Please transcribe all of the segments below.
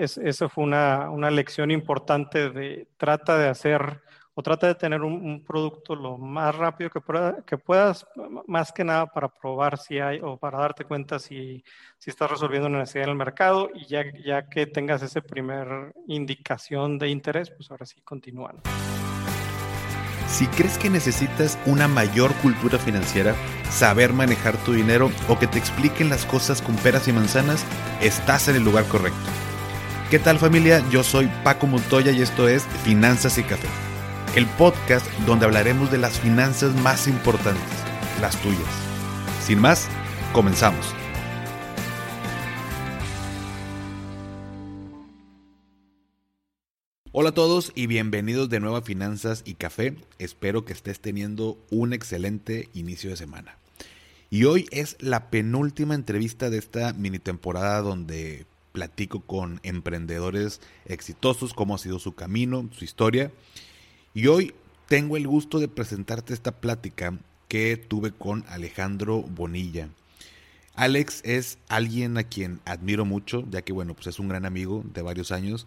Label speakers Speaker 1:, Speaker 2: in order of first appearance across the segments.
Speaker 1: es, eso fue una, una, lección importante de trata de hacer o trata de tener un, producto lo más rápido que, que, puedas, más que nada para probar si hay o para darte cuenta si, si estás resolviendo una necesidad en el mercado y ya, ya que tengas esa primer indicación de interés, pues ahora sí continúan.
Speaker 2: Si crees que necesitas una mayor cultura financiera, saber manejar tu dinero o que te expliquen las cosas con peras y manzanas, estás en el lugar correcto. ¿Qué tal familia? Yo soy Paco Montoya y esto es Finanzas y Café, el podcast donde hablaremos de las finanzas más importantes, las tuyas. Sin más, comenzamos. Hola a todos y bienvenidos de nuevo a Finanzas y Café. Espero que estés teniendo un excelente inicio de semana. Y hoy es la penúltima entrevista de esta mini temporada donde platico con emprendedores exitosos, cómo ha sido su camino, su historia. Y hoy tengo el gusto de presentarte esta plática que tuve con Alejandro Bonilla. Alex es alguien a quien admiro mucho, ya que bueno, pues es un gran amigo de varios años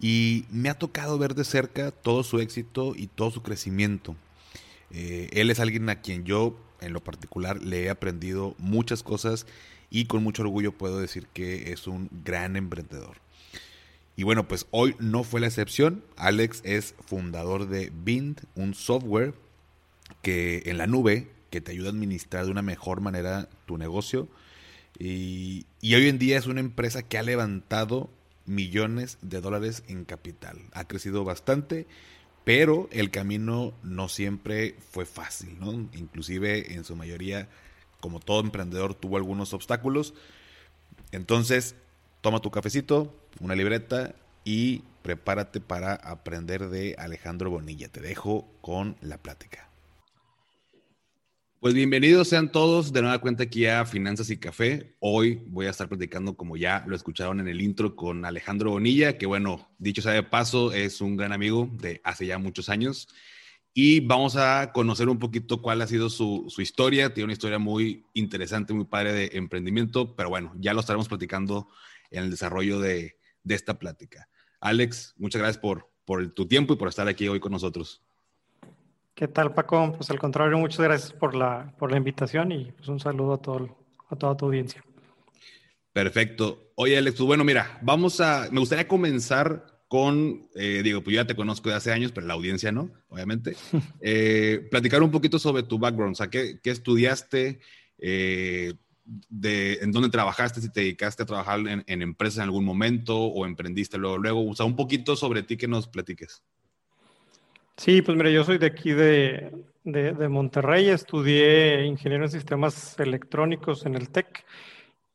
Speaker 2: y me ha tocado ver de cerca todo su éxito y todo su crecimiento. Eh, él es alguien a quien yo, en lo particular, le he aprendido muchas cosas y con mucho orgullo puedo decir que es un gran emprendedor. Y bueno, pues hoy no fue la excepción. Alex es fundador de Bind, un software que en la nube que te ayuda a administrar de una mejor manera tu negocio. Y, y hoy en día es una empresa que ha levantado millones de dólares en capital. Ha crecido bastante, pero el camino no siempre fue fácil, ¿no? Inclusive en su mayoría, como todo emprendedor, tuvo algunos obstáculos. Entonces, toma tu cafecito, una libreta y prepárate para aprender de Alejandro Bonilla. Te dejo con la plática. Pues bienvenidos sean todos de nueva cuenta aquí a Finanzas y Café. Hoy voy a estar platicando, como ya lo escucharon en el intro, con Alejandro Bonilla, que bueno, dicho sea de paso, es un gran amigo de hace ya muchos años. Y vamos a conocer un poquito cuál ha sido su, historia. Tiene una historia muy interesante, muy padre de emprendimiento, pero bueno, ya lo estaremos platicando en el desarrollo de, esta plática. Alex, muchas gracias por, por tu tiempo y por estar aquí hoy con nosotros.
Speaker 1: ¿Qué tal, Paco? Pues al contrario, muchas gracias por la, por la invitación y pues un saludo a, todo, a toda tu audiencia.
Speaker 2: Perfecto. Oye, Alex, pues bueno, mira, vamos a, me gustaría comenzar con, eh, digo, pues yo ya te conozco de hace años, pero la audiencia no, obviamente. Eh, platicar un poquito sobre tu background, o sea, qué, qué estudiaste, eh, de, en dónde trabajaste, si te dedicaste a trabajar en, en empresas en algún momento o emprendiste luego, luego, o sea, un poquito sobre ti que nos platiques.
Speaker 1: Sí, pues mira, yo soy de aquí de, Monterrey, estudié ingeniero en sistemas electrónicos en el TEC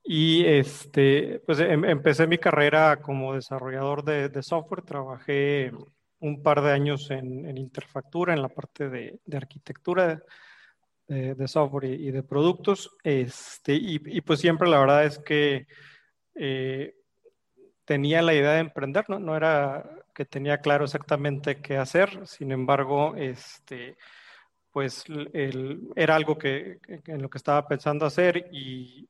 Speaker 1: y este, pues em, empecé mi carrera como desarrollador de, software, trabajé un par de años en, Interfactura, en la parte de, arquitectura de, software y, de productos, este, y, pues siempre la verdad es que eh, tenía la idea de emprender, ¿no? No era que tenía claro exactamente qué hacer, sin embargo, este, pues era algo que, en lo que estaba pensando hacer y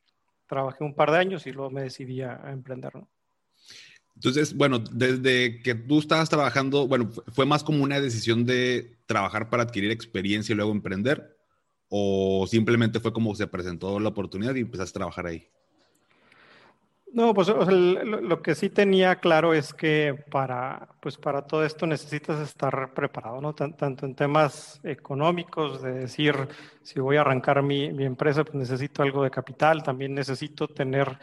Speaker 1: trabajé un par de años y luego me decidí a, emprender.
Speaker 2: Entonces, bueno, desde que tú estabas trabajando, bueno, ¿fue más como una decisión de trabajar para adquirir experiencia y luego emprender? ¿O simplemente fue como se presentó la oportunidad y empezaste a trabajar ahí?
Speaker 1: No, pues lo, que sí tenía claro es que para, pues para todo esto necesitas estar preparado, ¿no? tanto en temas económicos, de decir, si voy a arrancar mi, empresa, pues necesito algo de capital, también necesito tener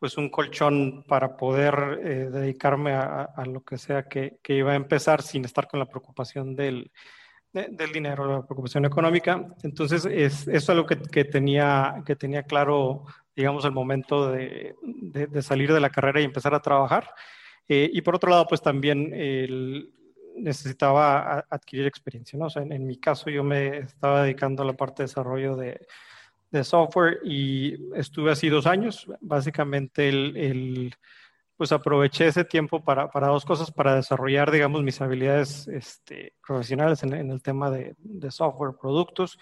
Speaker 1: pues un colchón para poder eh, dedicarme a, lo que sea que, iba a empezar sin estar con la preocupación del, del dinero, la preocupación económica. Entonces, es, eso es algo que, que, tenía, que tenía claro digamos, el momento de, salir de la carrera y empezar a trabajar. Eh, y por otro lado, pues también necesitaba adquirir experiencia, ¿no? O en, mi caso yo me estaba dedicando a la parte de desarrollo de, software y estuve así dos años. Básicamente, el, pues aproveché ese tiempo para, para, dos cosas, para desarrollar, digamos, mis habilidades este, profesionales en, en, el tema de, de software, productos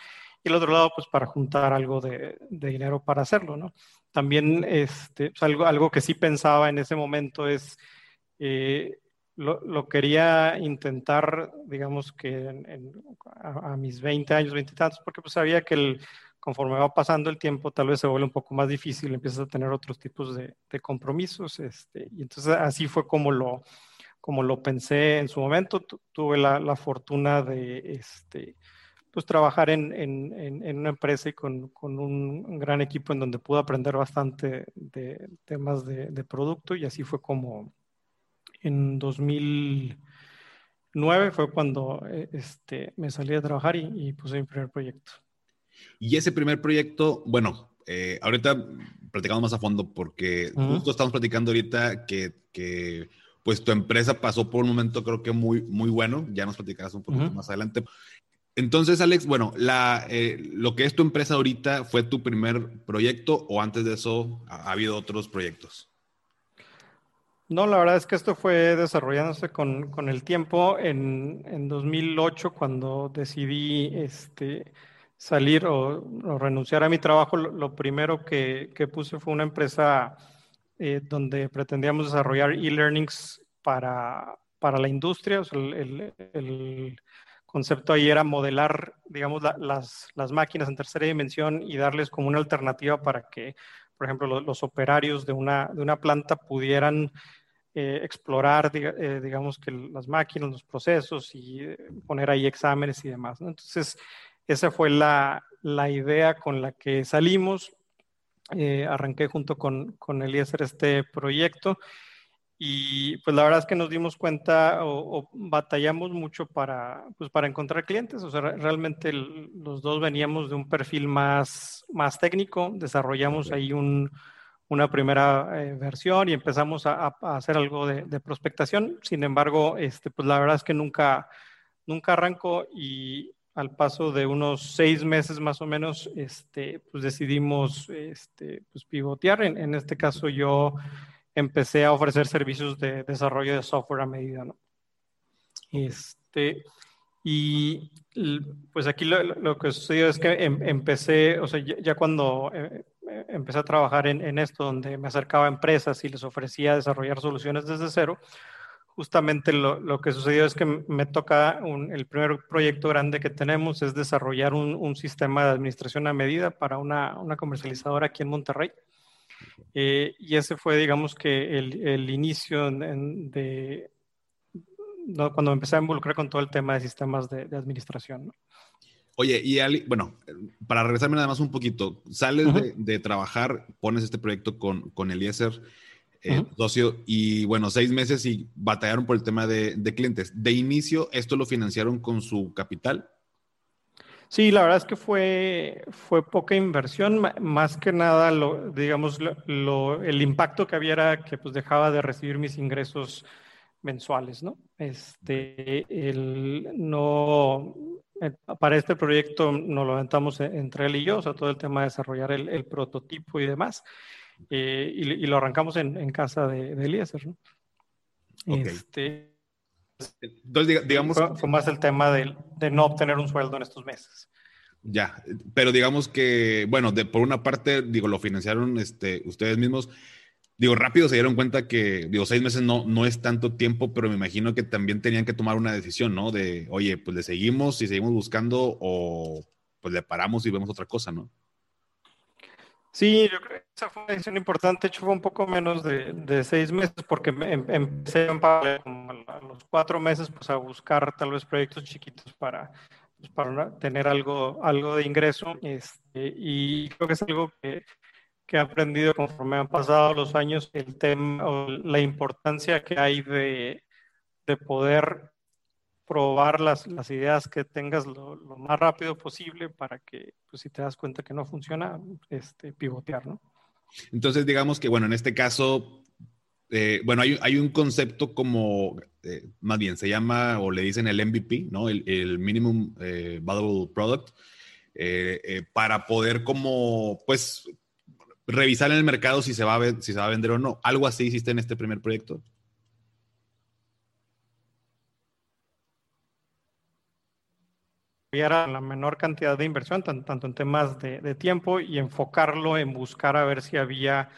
Speaker 1: y el otro lado, pues para juntar algo de, dinero para hacerlo, ¿no? También este, pues, algo, algo que sí pensaba en ese momento es Eh, lo, quería intentar, digamos que a, mis 20 años, 20 y tantos, porque pues sabía que el, conforme va pasando el tiempo tal vez se vuelve un poco más difícil, empiezas a tener otros tipos de, compromisos. Este, y entonces así fue como lo, como lo pensé en su momento. tuve la, fortuna de este, pues, trabajar en, en, una empresa y con, con, un gran equipo en donde pude aprender bastante de temas de, de producto y así fue como en 2009 fue cuando eh, este, me salí a trabajar y, puse mi primer proyecto.
Speaker 2: Y ese primer proyecto, bueno, eh, ahorita platicamos más a fondo porque justo estamos platicando ahorita que, que, pues tu empresa pasó por un momento creo que muy, muy bueno, ya nos platicarás un poquito más adelante. Entonces, Alex, bueno, la, eh, lo que es tu empresa ahorita fue tu primer proyecto o antes de eso ha habido otros proyectos?
Speaker 1: No, la verdad es que esto fue desarrollándose con, con el tiempo. En, en, 2008, cuando decidí este, salir o, renunciar a mi trabajo, lo, primero que, que, puse fue una empresa eh, donde pretendíamos desarrollar e-learnings para, para la industria. el, el, concepto ahí era modelar, digamos, las, las máquinas en tercera dimensión y darles como una alternativa para que por ejemplo, los, operarios de una, de una planta pudieran eh, explorar, eh, digamos, que las máquinas, los procesos y eh, poner ahí exámenes y demás. Entonces, esa fue la, la, idea con la que salimos. arranqué junto con, con Eliezer este proyecto y pues la verdad es que nos dimos cuenta o, batallamos mucho para, pues, para encontrar clientes. O sea, realmente los dos veníamos de un perfil más, más técnico, desarrollamos ahí un, una primera eh, versión y empezamos a, hacer algo de, prospectación. Sin embargo, este, pues la verdad es que nunca, nunca arrancó y al paso de unos seis meses más o menos, este, pues decidimos este, pues pivotear. En, en este caso yo empecé a ofrecer servicios de desarrollo de software a medida, ¿no? Este, y pues aquí lo, que sucedió es que em, empecé, o sea, ya, cuando eh, empecé a trabajar en, esto, donde me acercaba a empresas y les ofrecía desarrollar soluciones desde cero, justamente lo, que sucedió es que me toca el primer proyecto grande que tenemos es desarrollar un, sistema de administración a medida para una, una comercializadora aquí en Monterrey. Eh, y ese fue, digamos, que el, el inicio de, cuando empecé a involucrar con todo el tema de sistemas de, administración.
Speaker 2: Oye, y Ali, bueno, para regresarme nada más un poquito, sales de, trabajar, pones este proyecto con, con Eliezer, eh, socio, y bueno, seis meses y batallaron por el tema de, de, clientes. De inicio, ¿esto lo financiaron con su capital?
Speaker 1: Sí, la verdad es que fue, fue poca inversión, más que nada, lo, digamos, lo, el impacto que había era que pues dejaba de recibir mis ingresos mensuales, ¿no? Este, el, no, eh, para este proyecto nos lo aventamos entre él y yo, o sea, todo el tema de desarrollar el, prototipo y demás, eh, y, lo arrancamos en, casa de, de Eliezer, ¿no? Este, entonces, digamos... Fue, más el tema de, de, no obtener un sueldo en estos meses.
Speaker 2: Ya, pero digamos que, bueno, de, por una parte, digo, lo financiaron este, ustedes mismos. Digo, rápido se dieron cuenta que, digo, seis meses no, no es tanto tiempo, pero me imagino que también tenían que tomar una decisión, ¿no? De, oye, pues le seguimos y seguimos buscando o pues le paramos y vemos otra cosa, ¿no?
Speaker 1: Sí, yo creo que esa fue una decisión importante. Hecho, fue un poco menos de, de seis meses porque em, empecé como a los cuatro meses pues, a buscar tal vez proyectos chiquitos para, pues, para tener algo, algo de ingreso. Este, y creo que es algo que, que, he aprendido conforme han pasado los años, el tema o la importancia que hay de, de poder probar las, las ideas que tengas lo, más rápido posible para que, pues, si te das cuenta que no funciona, este, pivotear, ¿no?
Speaker 2: Entonces, digamos que, bueno, en este caso, eh, bueno, hay, hay, un concepto como, eh, más bien, se llama, o le dicen el MVP, ¿no? El, el Minimum eh, Valuable Product, para poder como, pues, revisar en el mercado si se, va a, si se va a vender o no. ¿Algo así hiciste en este primer proyecto?
Speaker 1: La menor cantidad de inversión, tanto, en temas de, tiempo y enfocarlo en buscar a ver si había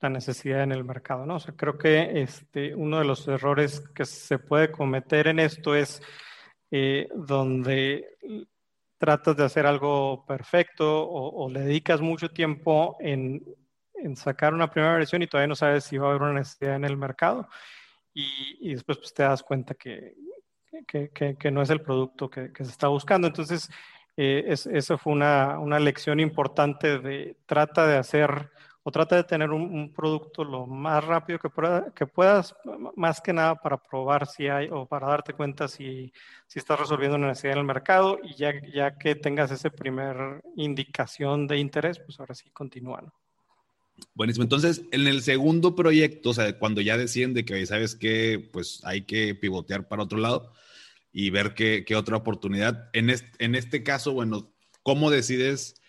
Speaker 1: la necesidad en el mercado, ¿no? O sea, creo que este, uno de los errores que se puede cometer en esto es eh, donde tratas de hacer algo perfecto o, le dedicas mucho tiempo en, sacar una primera versión y todavía no sabes si va a haber una necesidad en el mercado y, después pues, te das cuenta que, que, no es el producto que, se está buscando. Entonces, eh, eso fue una, una lección importante de trata de hacer o trata de tener un, producto lo más rápido que, que, puedas, más que nada para probar si hay o para darte cuenta si, si estás resolviendo una necesidad en el mercado y ya, ya que tengas esa primer indicación de interés, pues ahora sí continúa.
Speaker 2: Buenísimo. Entonces, en el segundo proyecto, o sea, cuando ya deciden de que, ¿sabes que Pues hay que pivotear para otro lado y ver qué, otra oportunidad. En este, en este caso, bueno, ¿cómo decides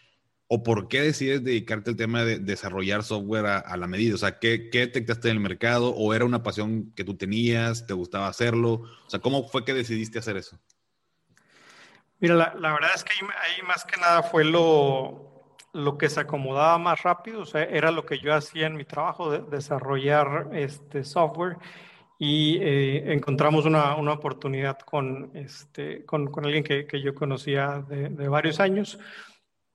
Speaker 2: o por qué decides dedicarte al tema de desarrollar software a, la medida? O sea, ¿qué, ¿qué, detectaste en el mercado? ¿O era una pasión que tú tenías? ¿Te gustaba hacerlo? O sea, ¿cómo fue que decidiste hacer eso?
Speaker 1: Mira, la verdad es que ahí, más que nada fue lo, lo que se acomodaba más rápido, o sea, era lo que yo hacía en mi trabajo de desarrollar este software y eh, encontramos una, una, oportunidad con, este, con, con alguien que, que, yo conocía de, de varios años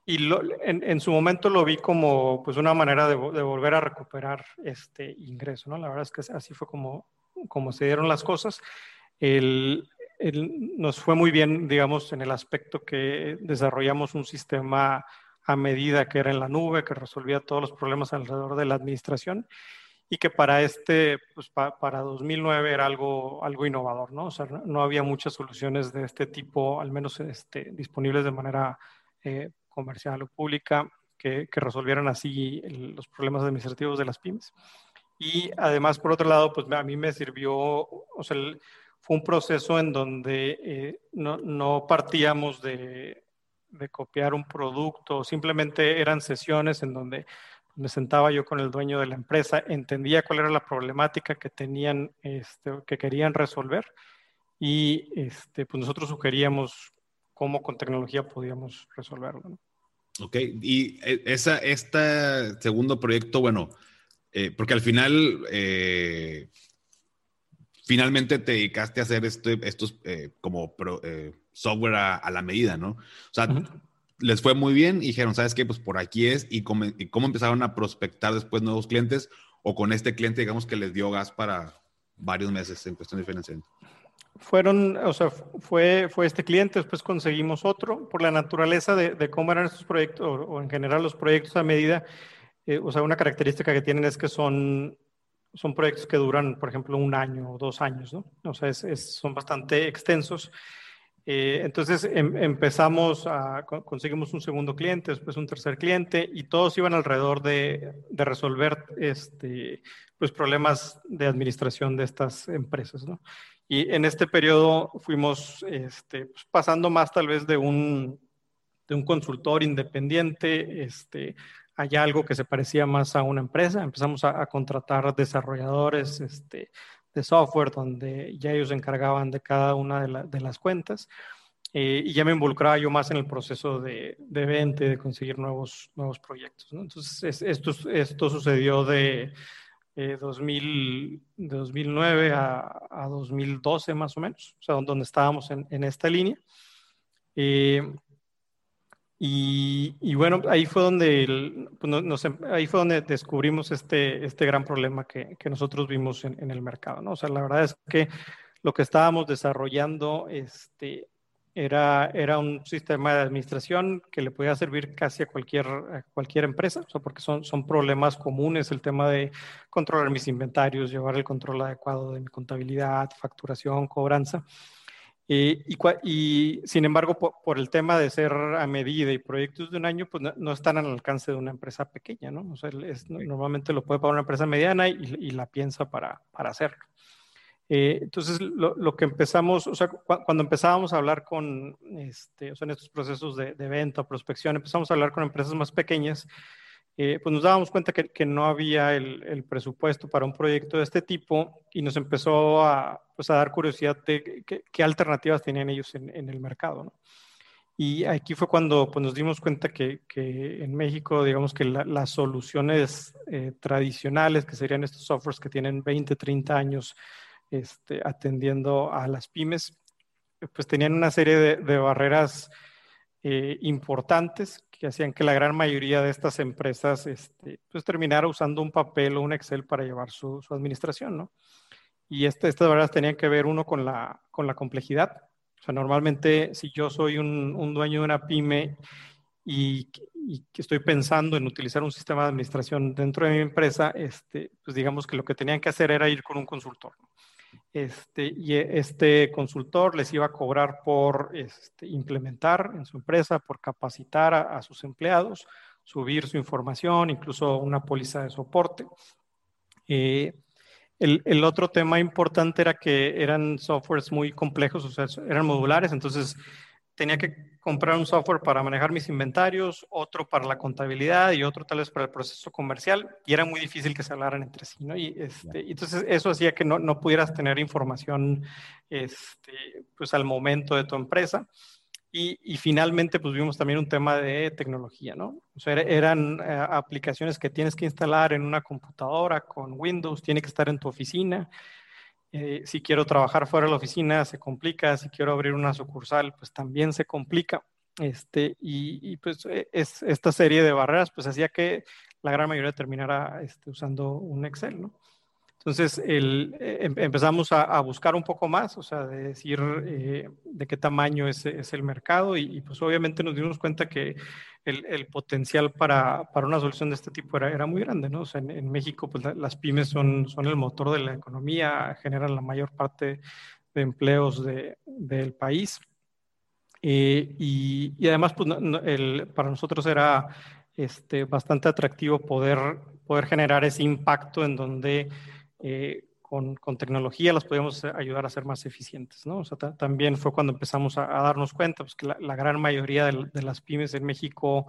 Speaker 1: y lo, en, en, su momento lo vi como pues una manera de, de, volver a recuperar este ingreso, ¿no? La verdad es que así fue como, como se dieron las cosas. El, el, nos fue muy bien, digamos, en el aspecto que desarrollamos un sistema a medida que era en la nube, que resolvía todos los problemas alrededor de la administración y que para este, pues para 2009 era algo, algo innovador, ¿no? O sea, no, había muchas soluciones de este tipo, al menos este, disponibles de manera eh, comercial o pública, que, que resolvieran así los problemas administrativos de las pymes. Y además, por otro lado, pues a mí me sirvió, o sea, fue un proceso en donde eh, no, no, partíamos de, de copiar un producto, simplemente eran sesiones en donde me sentaba yo con el dueño de la empresa, entendía cuál era la problemática que tenían, este, que querían resolver y este, pues nosotros sugeríamos cómo con tecnología podíamos resolverlo.
Speaker 2: Ok, y e, esa, este segundo proyecto, bueno, eh, porque al final, eh, finalmente te dedicaste a hacer este, estos eh, como software a, la medida, ¿no? O sea, les fue muy bien y dijeron, ¿sabes qué? Pues por aquí es. Y cómo, empezaron a prospectar después nuevos clientes o con este cliente, digamos, que les dio gas para varios meses en cuestión de financiamiento.
Speaker 1: Fueron, o sea, fue, fue este cliente, después conseguimos otro. Por la naturaleza de, cómo eran estos proyectos, o, en general los proyectos a medida, eh, o sea, una característica que tienen es que son, son proyectos que duran, por ejemplo, un año o dos años, ¿no? O sea, son bastante extensos. Eh, entonces em, empezamos a, conseguimos un segundo cliente, después un tercer cliente y todos iban alrededor de, de resolver este, pues problemas de administración de estas empresas. ¿no? Y en este periodo fuimos este, pues pasando más tal vez de un, de un consultor independiente este, allá algo que se parecía más a una empresa. Empezamos a, a contratar desarrolladores, este, de software donde ya ellos se encargaban de cada una de, las cuentas eh, y ya me involucraba yo más en el proceso de, de venta y de conseguir nuevos, nuevos proyectos. Entonces, esto, esto sucedió de, 2000, eh, de 2009 a, a, 2012 más o menos, o sea, donde estábamos en, en esta línea. Eh, y, bueno, ahí fue donde, pues, ahí fue donde descubrimos este, este gran problema que, que nosotros vimos en, el mercado, ¿no? O sea, la verdad es que lo que estábamos desarrollando este, era, era un sistema de administración que le podía servir casi a cualquier, cualquier empresa, o porque son, son problemas comunes, el tema de controlar mis inventarios, llevar el control adecuado de mi contabilidad, facturación, cobranza. Eh, y, sin embargo, por, el tema de ser a medida y proyectos de un año, pues no, están al alcance de una empresa pequeña, ¿no? O sea, normalmente lo puede pagar una empresa mediana y, la piensa para, para hacerlo. Eh, entonces, lo, que empezamos, o sea, cuando empezábamos a hablar con, este, o sea, en estos procesos de, de venta prospección, empezamos a hablar con empresas más pequeñas eh, pues nos dábamos cuenta que, que no había el, el, presupuesto para un proyecto de este tipo y nos empezó a, pues a dar curiosidad de qué, alternativas tenían ellos en, en el mercado. ¿no? Y aquí fue cuando pues, nos dimos cuenta que, que, en México, digamos que las soluciones eh, tradicionales, que serían estos softwares que tienen 20, 30 años este, atendiendo a las pymes, pues tenían una serie de, de barreras eh, importantes que hacían que la gran mayoría de estas empresas este, pues terminara usando un papel o un Excel para llevar su, administración, ¿no? Y este, estas barreras tenían que ver uno con la, complejidad. O sea, normalmente si yo soy un, dueño de una pyme y, estoy pensando en utilizar un sistema de administración dentro de mi empresa, este, pues digamos que lo que tenían que hacer era ir con un consultor. Este, y este consultor les iba a cobrar por este, implementar en su empresa, por capacitar a, sus empleados, subir su información, incluso una póliza de soporte. Eh, el, el, otro tema importante era que eran softwares muy complejos, o sea, eran modulares, entonces tenía que comprar un software para manejar mis inventarios, otro para la contabilidad y otro tal vez para el proceso comercial, y era muy difícil que se hablaran entre sí, ¿no? Y este, entonces eso hacía que no, no, pudieras tener información este, pues al momento de tu empresa. Y, y, finalmente, pues vimos también un tema de tecnología, ¿no? O sea, eran eh, aplicaciones que tienes que instalar en una computadora con Windows, tiene que estar en tu oficina, eh, si quiero trabajar fuera de la oficina, se complica. Si quiero abrir una sucursal, pues también se complica. Este, y, pues e, es, esta serie de barreras, pues hacía que la gran mayoría terminara este, usando un Excel, ¿no? Entonces eh, em, empezamos a, buscar un poco más, o sea, de decir eh, de qué tamaño es, el mercado y, pues obviamente nos dimos cuenta que el, potencial para, para, una solución de este tipo era, muy grande, ¿no? En, México pues las pymes son, son el motor de la economía, generan la mayor parte de empleos de, del país. Eh, y, además, pues, para nosotros era este, bastante atractivo poder generar ese impacto en donde eh, con, con, tecnología las podíamos ayudar a ser más eficientes, ¿no? También fue cuando empezamos a, darnos cuenta pues, que la, gran mayoría de, las pymes en México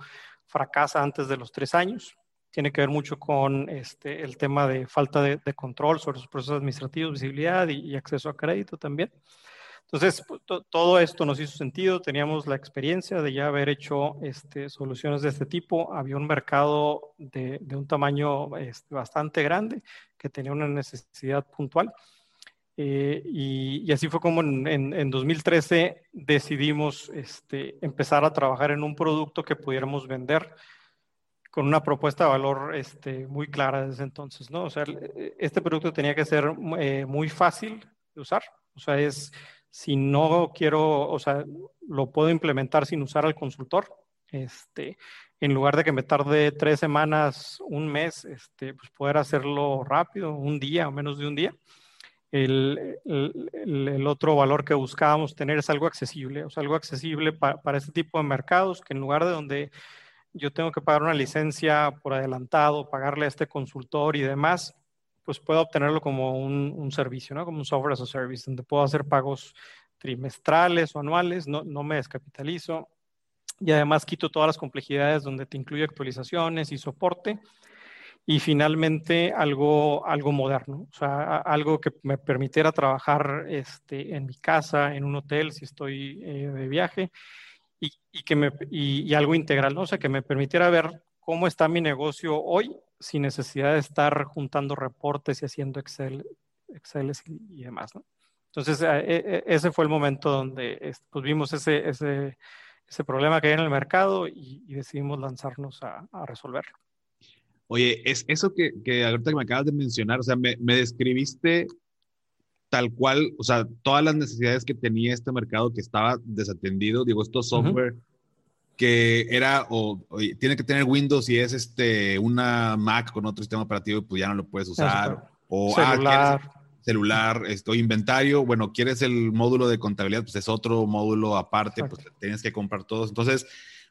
Speaker 1: fracasa antes de los tres años. Tiene que ver mucho con este, el tema de falta de, control sobre sus procesos administrativos, visibilidad y acceso a crédito también. Entonces, pues, todo esto nos hizo sentido, teníamos la experiencia de ya haber hecho este, soluciones de este tipo, había un mercado de, un tamaño este, bastante grande que tenía una necesidad puntual. Eh, y, así fue como en, 2013 decidimos este, empezar a trabajar en un producto que pudiéramos vender con una propuesta de valor este, muy clara desde entonces, ¿no? O sea, este producto tenía que ser eh, muy fácil de usar, o sea, es si no quiero, o sea, lo puedo implementar sin usar al consultor. Este, en lugar de que me tarde tres semanas, un mes, este, pues poder hacerlo rápido, un día o menos de un día. El, el, otro valor que buscábamos tener es algo accesible, o sea, algo accesible para este tipo de mercados, que en lugar de donde yo tengo que pagar una licencia por adelantado, pagarle a este consultor y demás, pues puedo obtenerlo como un, servicio, ¿no? Como un software as a service, donde puedo hacer pagos trimestrales o anuales, no, no me descapitalizo y además quito todas las complejidades donde te incluye actualizaciones y soporte. Y finalmente algo, algo moderno, o sea, algo que me permitiera trabajar este, en mi casa, en un hotel, si estoy eh, de viaje, y, y que me, y, algo integral, ¿no? O sea, que me permitiera ver cómo está mi negocio hoy sin necesidad de estar juntando reportes y haciendo Excel, Excel y, demás, ¿no? Entonces, e, e, ese fue el momento donde pues, vimos ese, ese, ese, problema que hay en el mercado y, decidimos lanzarnos a, a, resolverlo.
Speaker 2: Oye, es eso que, que ahorita que me acabas de mencionar, o sea, me, me describiste tal cual, o sea, todas las necesidades que tenía este mercado que estaba desatendido, digo, estos software que era o, tiene que tener Windows y es este una Mac con otro sistema operativo, pues ya no lo puedes usar. O ah, celular. celular, esto, inventario, bueno, quieres el módulo de contabilidad, pues es otro módulo aparte, pues tienes que comprar todos. Entonces,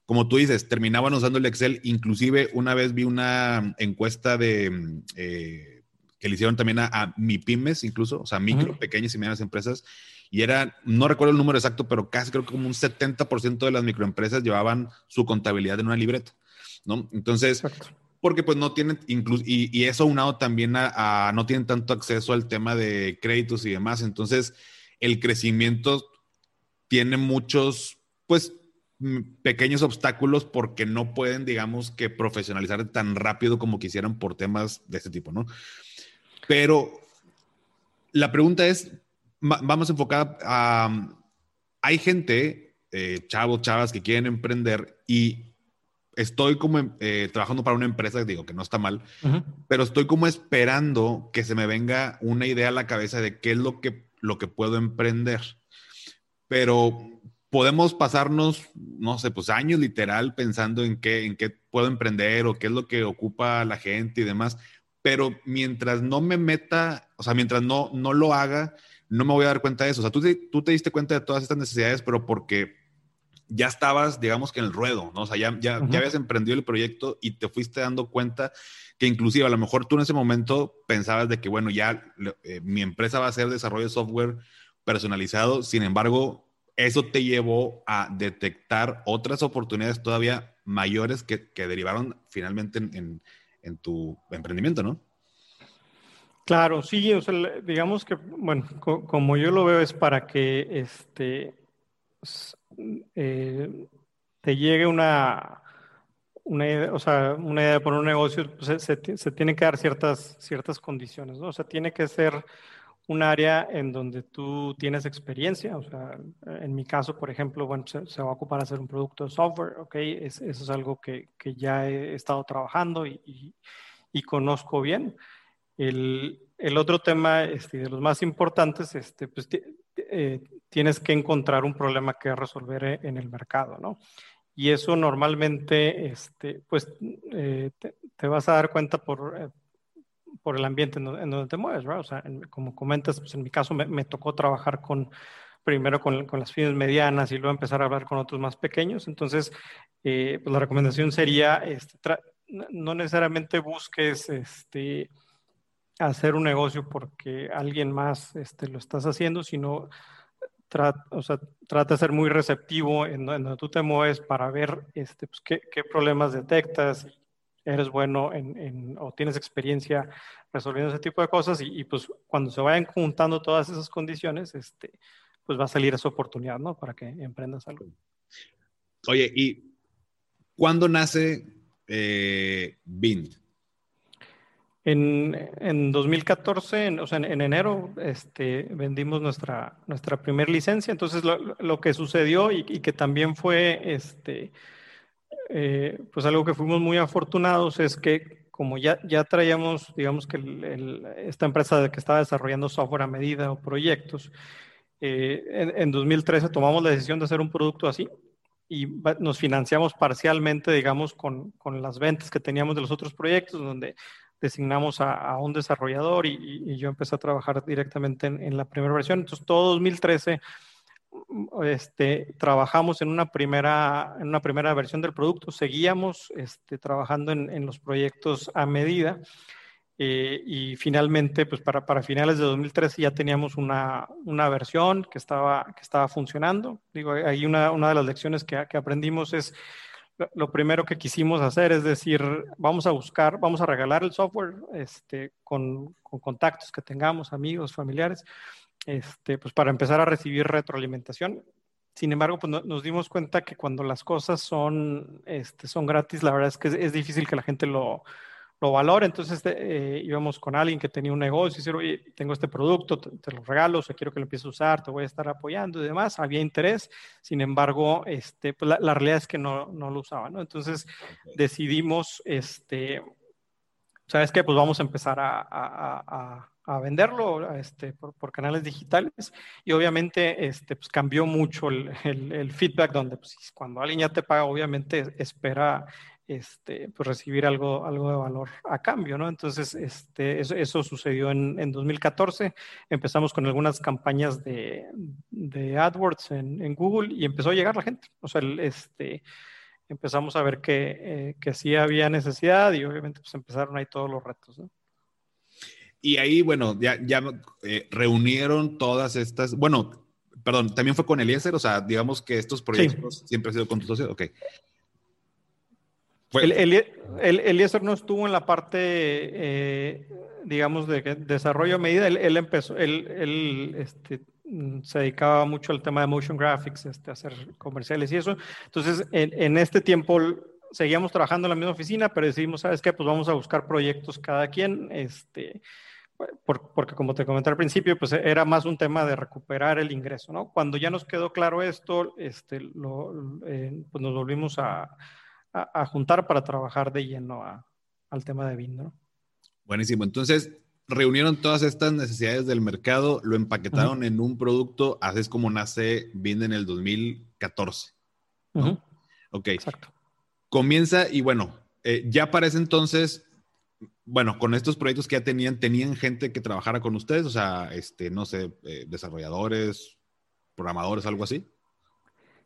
Speaker 2: como tú dices, terminaban usando el Excel. Inclusive una vez vi una encuesta de eh, que le hicieron también a, a MIPIMES, incluso, o sea, micro, pequeñas y medianas empresas, y era, no recuerdo el número exacto, pero casi creo que como un 70% de las microempresas llevaban su contabilidad en una libreta, ¿no? Entonces, porque pues no tienen, incluso, y, y, eso unado también a, no tienen tanto acceso al tema de créditos y demás, entonces el crecimiento tiene muchos, pues, pequeños obstáculos porque no pueden, digamos, que profesionalizar tan rápido como quisieran por temas de este tipo, ¿no? Pero la pregunta es, vamos enfocada a, hay gente, eh, chavos, chavas que quieren emprender y estoy como eh, trabajando para una empresa, digo que no está mal, pero estoy como esperando que se me venga una idea a la cabeza de qué es lo que, lo que puedo emprender. Pero podemos pasarnos, no sé, pues años literal pensando en qué, en qué puedo emprender o qué es lo que ocupa la gente y demás. Pero mientras no me meta, o sea, mientras no, no lo haga, no me voy a dar cuenta de eso. O sea, tú tú te diste cuenta de todas estas necesidades, pero porque ya estabas, digamos que en el ruedo, ¿no? O sea, ya, ya, habías emprendido el proyecto y te fuiste dando cuenta que inclusive a lo mejor tú en ese momento pensabas de que, bueno, ya eh, mi empresa va a ser desarrollo de software personalizado, sin embargo, eso te llevó a detectar otras oportunidades todavía mayores que, derivaron finalmente en, en, tu emprendimiento, ¿no?
Speaker 1: Claro, sí, o sea, digamos que, bueno, como yo lo veo es para que este, eh, te llegue una, una idea, o sea, una idea un negocio, pues se, se, tienen que dar ciertas, ciertas condiciones, ¿no? O sea, tiene que ser un área en donde tú tienes experiencia, o sea, en mi caso, por ejemplo, bueno, se, va a ocupar hacer un producto de software, ¿ok? eso es algo que, que, ya he estado trabajando y, y, conozco bien. El, el, otro tema, este, de los más importantes, este, pues eh, tienes que encontrar un problema que resolver e, en el mercado, ¿no? Y eso normalmente, este, pues, eh, te, vas a dar cuenta por, eh, por el ambiente en donde, te mueves, ¿verdad? O sea, como comentas, pues en mi caso me, tocó trabajar con, primero con, con, las fines medianas y luego empezar a hablar con otros más pequeños. Entonces, pues la recomendación sería, este, no necesariamente busques, este, hacer un negocio porque alguien más este, lo estás haciendo, sino trata, o sea, trata de ser muy receptivo en, donde tú te mueves para ver este, pues, qué, problemas detectas, eres bueno en, en, o tienes experiencia resolviendo ese tipo de cosas y, y, pues cuando se vayan juntando todas esas condiciones, este, pues va a salir esa oportunidad, ¿no? Para que emprendas algo.
Speaker 2: Oye, ¿y cuándo nace eh, Bind?
Speaker 1: En, en 2014, o sea, en, enero, este, vendimos nuestra, nuestra primera licencia. Entonces, lo, lo que sucedió y, que también fue, este, eh, pues algo que fuimos muy afortunados es que como ya, ya traíamos, digamos que esta empresa que estaba desarrollando software a medida o proyectos, eh, en, en, 2013 tomamos la decisión de hacer un producto así y nos financiamos parcialmente, digamos, con, con, las ventas que teníamos de los otros proyectos, donde designamos a, un desarrollador y, yo empecé a trabajar directamente en, la primera versión. Entonces, todo 2013 mm, este, trabajamos en una, primera, en una primera versión del producto, seguíamos este, trabajando en, los proyectos a medida. Eh, y finalmente, pues para, para, finales de 2013 ya teníamos una, una, versión que estaba, que estaba funcionando. Digo, ahí una, una de las lecciones que, que aprendimos es lo primero que quisimos hacer es decir, vamos a buscar, vamos a regalar el software este, con, contactos que tengamos, amigos, familiares, este, pues para empezar a recibir retroalimentación. Sin embargo, pues nos dimos cuenta que cuando las cosas son, este, son gratis, la verdad es que es difícil que la gente lo, lo valora. Entonces eh, íbamos con alguien que tenía un negocio y decir, oye, tengo este producto, te, lo regalo, o sea, quiero que lo empieces a usar, te voy a estar apoyando y demás. Había interés, sin embargo, este, pues la, realidad es que no, no lo usaban, ¿no? Entonces decidimos, este, ¿sabes qué? Pues vamos a empezar a, a, a, a venderlo este, por, por, canales digitales y obviamente este, pues cambió mucho el, el, el feedback donde pues, cuando alguien ya te paga, obviamente espera este, pues recibir algo, algo de valor a cambio, ¿no? Entonces, este, eso, eso sucedió en, en, 2014. Empezamos con algunas campañas de, de AdWords en, en, Google y empezó a llegar la gente. O sea, este, empezamos a ver que, eh, que sí había necesidad y obviamente pues empezaron ahí todos los retos, ¿no?
Speaker 2: Y ahí, bueno, ya, ya eh, reunieron todas estas, bueno, perdón, también fue con Eliezer, o sea, digamos que estos proyectos siempre han sido con tus socios, ok.
Speaker 1: El, el, Eliezer no estuvo en la parte, eh, digamos, de desarrollo a medida. Él, empezó, él, este, se dedicaba mucho al tema de motion graphics, este, hacer comerciales y eso. Entonces, en, este tiempo seguíamos trabajando en la misma oficina, pero decidimos, ¿sabes qué? Pues vamos a buscar proyectos cada quien, este, porque como te comenté al principio, pues era más un tema de recuperar el ingreso, ¿no? Cuando ya nos quedó claro esto, este, eh, pues nos volvimos a, a, juntar para trabajar de lleno al tema de BIN, ¿no?
Speaker 2: Buenísimo. Entonces, reunieron todas estas necesidades del mercado, lo empaquetaron en un producto, así es como nace BIN en el 2014. ¿no? Ok. Exacto. Comienza y bueno, eh, ya para ese entonces bueno, con estos proyectos que ya tenían, ¿tenían gente que trabajara con ustedes? O sea, este, no sé, eh, desarrolladores, programadores, algo así.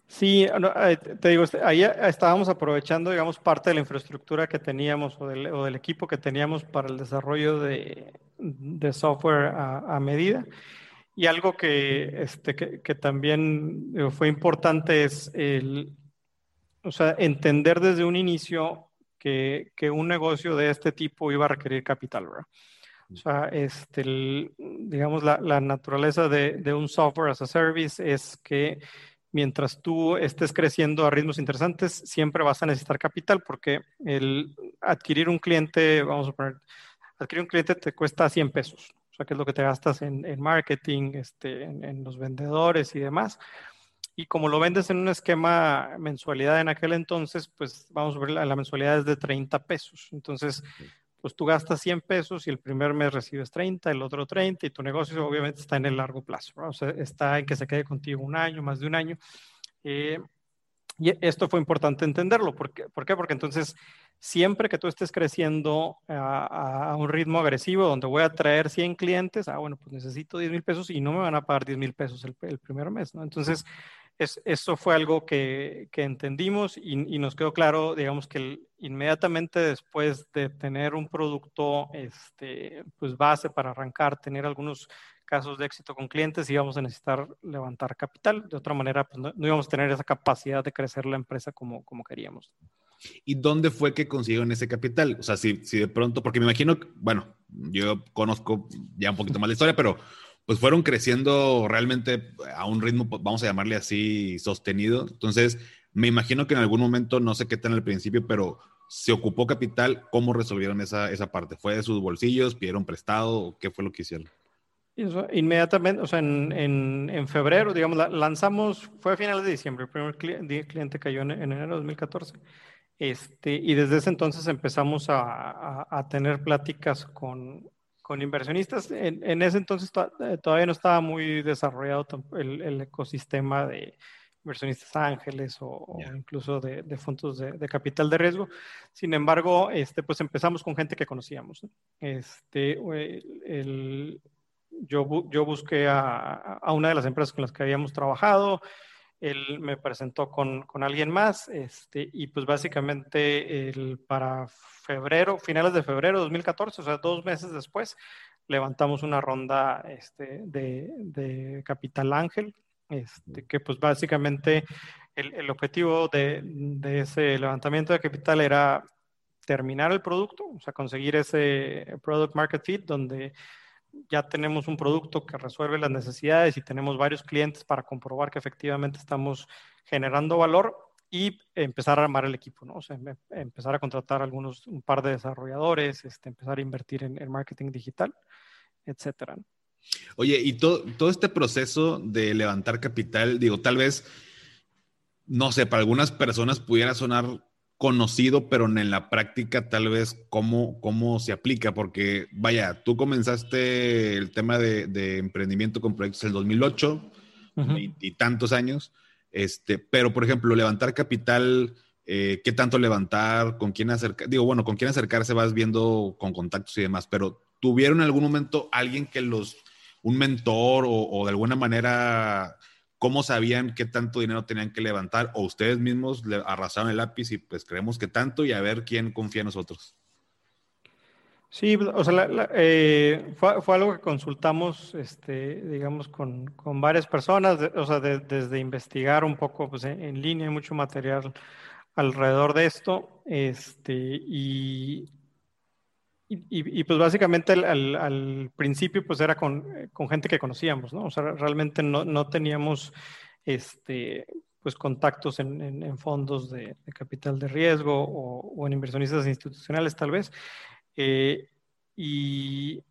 Speaker 1: Sí, eh, te digo, este, ahí estábamos aprovechando, digamos, parte de la infraestructura que teníamos o del, equipo que teníamos para el desarrollo de, software a, medida. Y algo que, este, que, también fue importante es el, o sea, entender desde un inicio que, un negocio de este tipo iba a requerir capital, ¿verdad? O sea, este, digamos, la, naturaleza de, un software as a service es que mientras tú estés creciendo a ritmos interesantes, siempre vas a necesitar capital porque el adquirir un cliente, vamos a poner, adquirir un cliente te cuesta 100 pesos. O sea, que es lo que te gastas en, marketing, este, en, los vendedores y demás. Y como lo vendes en un esquema mensualidad en aquel entonces, pues vamos a ver, la, mensualidad es de 30 pesos. Entonces, pues tú gastas 100 pesos y el primer mes recibes 30, el otro 30 y tu negocio obviamente está en el largo plazo. O sea, está en que se quede contigo un año, más de un año. Eh, y esto fue importante entenderlo. ¿Por qué? ¿Por qué? Porque entonces, siempre que tú estés creciendo a, un ritmo agresivo, donde voy a traer 100 clientes, ah, bueno, pues necesito 10 mil pesos y no me van a pagar 10 mil pesos el, el, primer mes, ¿no? Entonces, eso fue algo que, entendimos y, nos quedó claro, digamos que inmediatamente después de tener un producto este, pues base para arrancar, tener algunos casos de éxito con clientes, íbamos a necesitar levantar capital. De otra manera, pues no, íbamos a tener esa capacidad de crecer la empresa como, como queríamos.
Speaker 2: ¿Y dónde fue que consiguieron ese capital? O sea, si, si de pronto, porque me imagino, bueno, yo conozco ya un poquito más la historia, pero pues fueron creciendo realmente a un ritmo, vamos a llamarle así, sostenido. Entonces, me imagino que en algún momento, no sé qué tal al principio, pero se ocupó capital, ¿cómo resolvieron esa, esa parte? ¿Fue de sus bolsillos? ¿Pidieron prestado? ¿Qué fue lo que hicieron?
Speaker 1: inmediatamente, o sea, en, en, febrero, digamos, lanzamos, fue a finales de diciembre, el primer cliente, cayó en, enero de 2014. Este, y desde ese entonces empezamos a, a tener pláticas con, con inversionistas. En, ese entonces eh, todavía no estaba muy desarrollado el, ecosistema de inversionistas ángeles o, incluso de, fondos de, capital de riesgo. Sin embargo, este, pues empezamos con gente que conocíamos. Este, el, yo, yo busqué a, a, una de las empresas con las que habíamos trabajado, él me presentó con, con, alguien más, este, y pues básicamente el, para febrero, finales de febrero de 2014, o sea, dos meses después, levantamos una ronda este, de, de, Capital Ángel, este, que pues básicamente el, el objetivo de, de, ese levantamiento de capital era terminar el producto, o sea, conseguir ese product market fit donde ya tenemos un producto que resuelve las necesidades y tenemos varios clientes para comprobar que efectivamente estamos generando valor y empezar a armar el equipo, ¿no? O sea, em, empezar a contratar algunos, un par de desarrolladores, este, empezar a invertir en, el marketing digital, etcétera.
Speaker 2: Oye, y todo, todo este proceso de levantar capital, digo, tal vez, no sé, para algunas personas pudiera sonar conocido, pero en la práctica tal vez cómo, cómo se aplica, porque vaya, tú comenzaste el tema de, emprendimiento con proyectos en el 2008, y tantos años, este, pero por ejemplo, levantar capital, eh, ¿qué tanto levantar? ¿Con quién acercar? Digo, bueno, con quién acercarse vas viendo con contactos y demás, pero ¿tuvieron en algún momento alguien que los, un mentor o, o de alguna manera ¿Cómo sabían qué tanto dinero tenían que levantar? ¿O ustedes mismos le arrasaron el lápiz y pues creemos que tanto y a ver quién confía en nosotros?
Speaker 1: Sí, o sea, eh, fue, algo que consultamos, este, digamos, con, varias personas, o sea, desde investigar un poco pues, en, línea, hay mucho material alrededor de esto. Este, y, y, pues básicamente al, principio pues era con, gente que conocíamos, ¿no? O sea, realmente no, teníamos este, pues contactos en, fondos de, capital de riesgo o, en inversionistas institucionales tal vez. Eh, y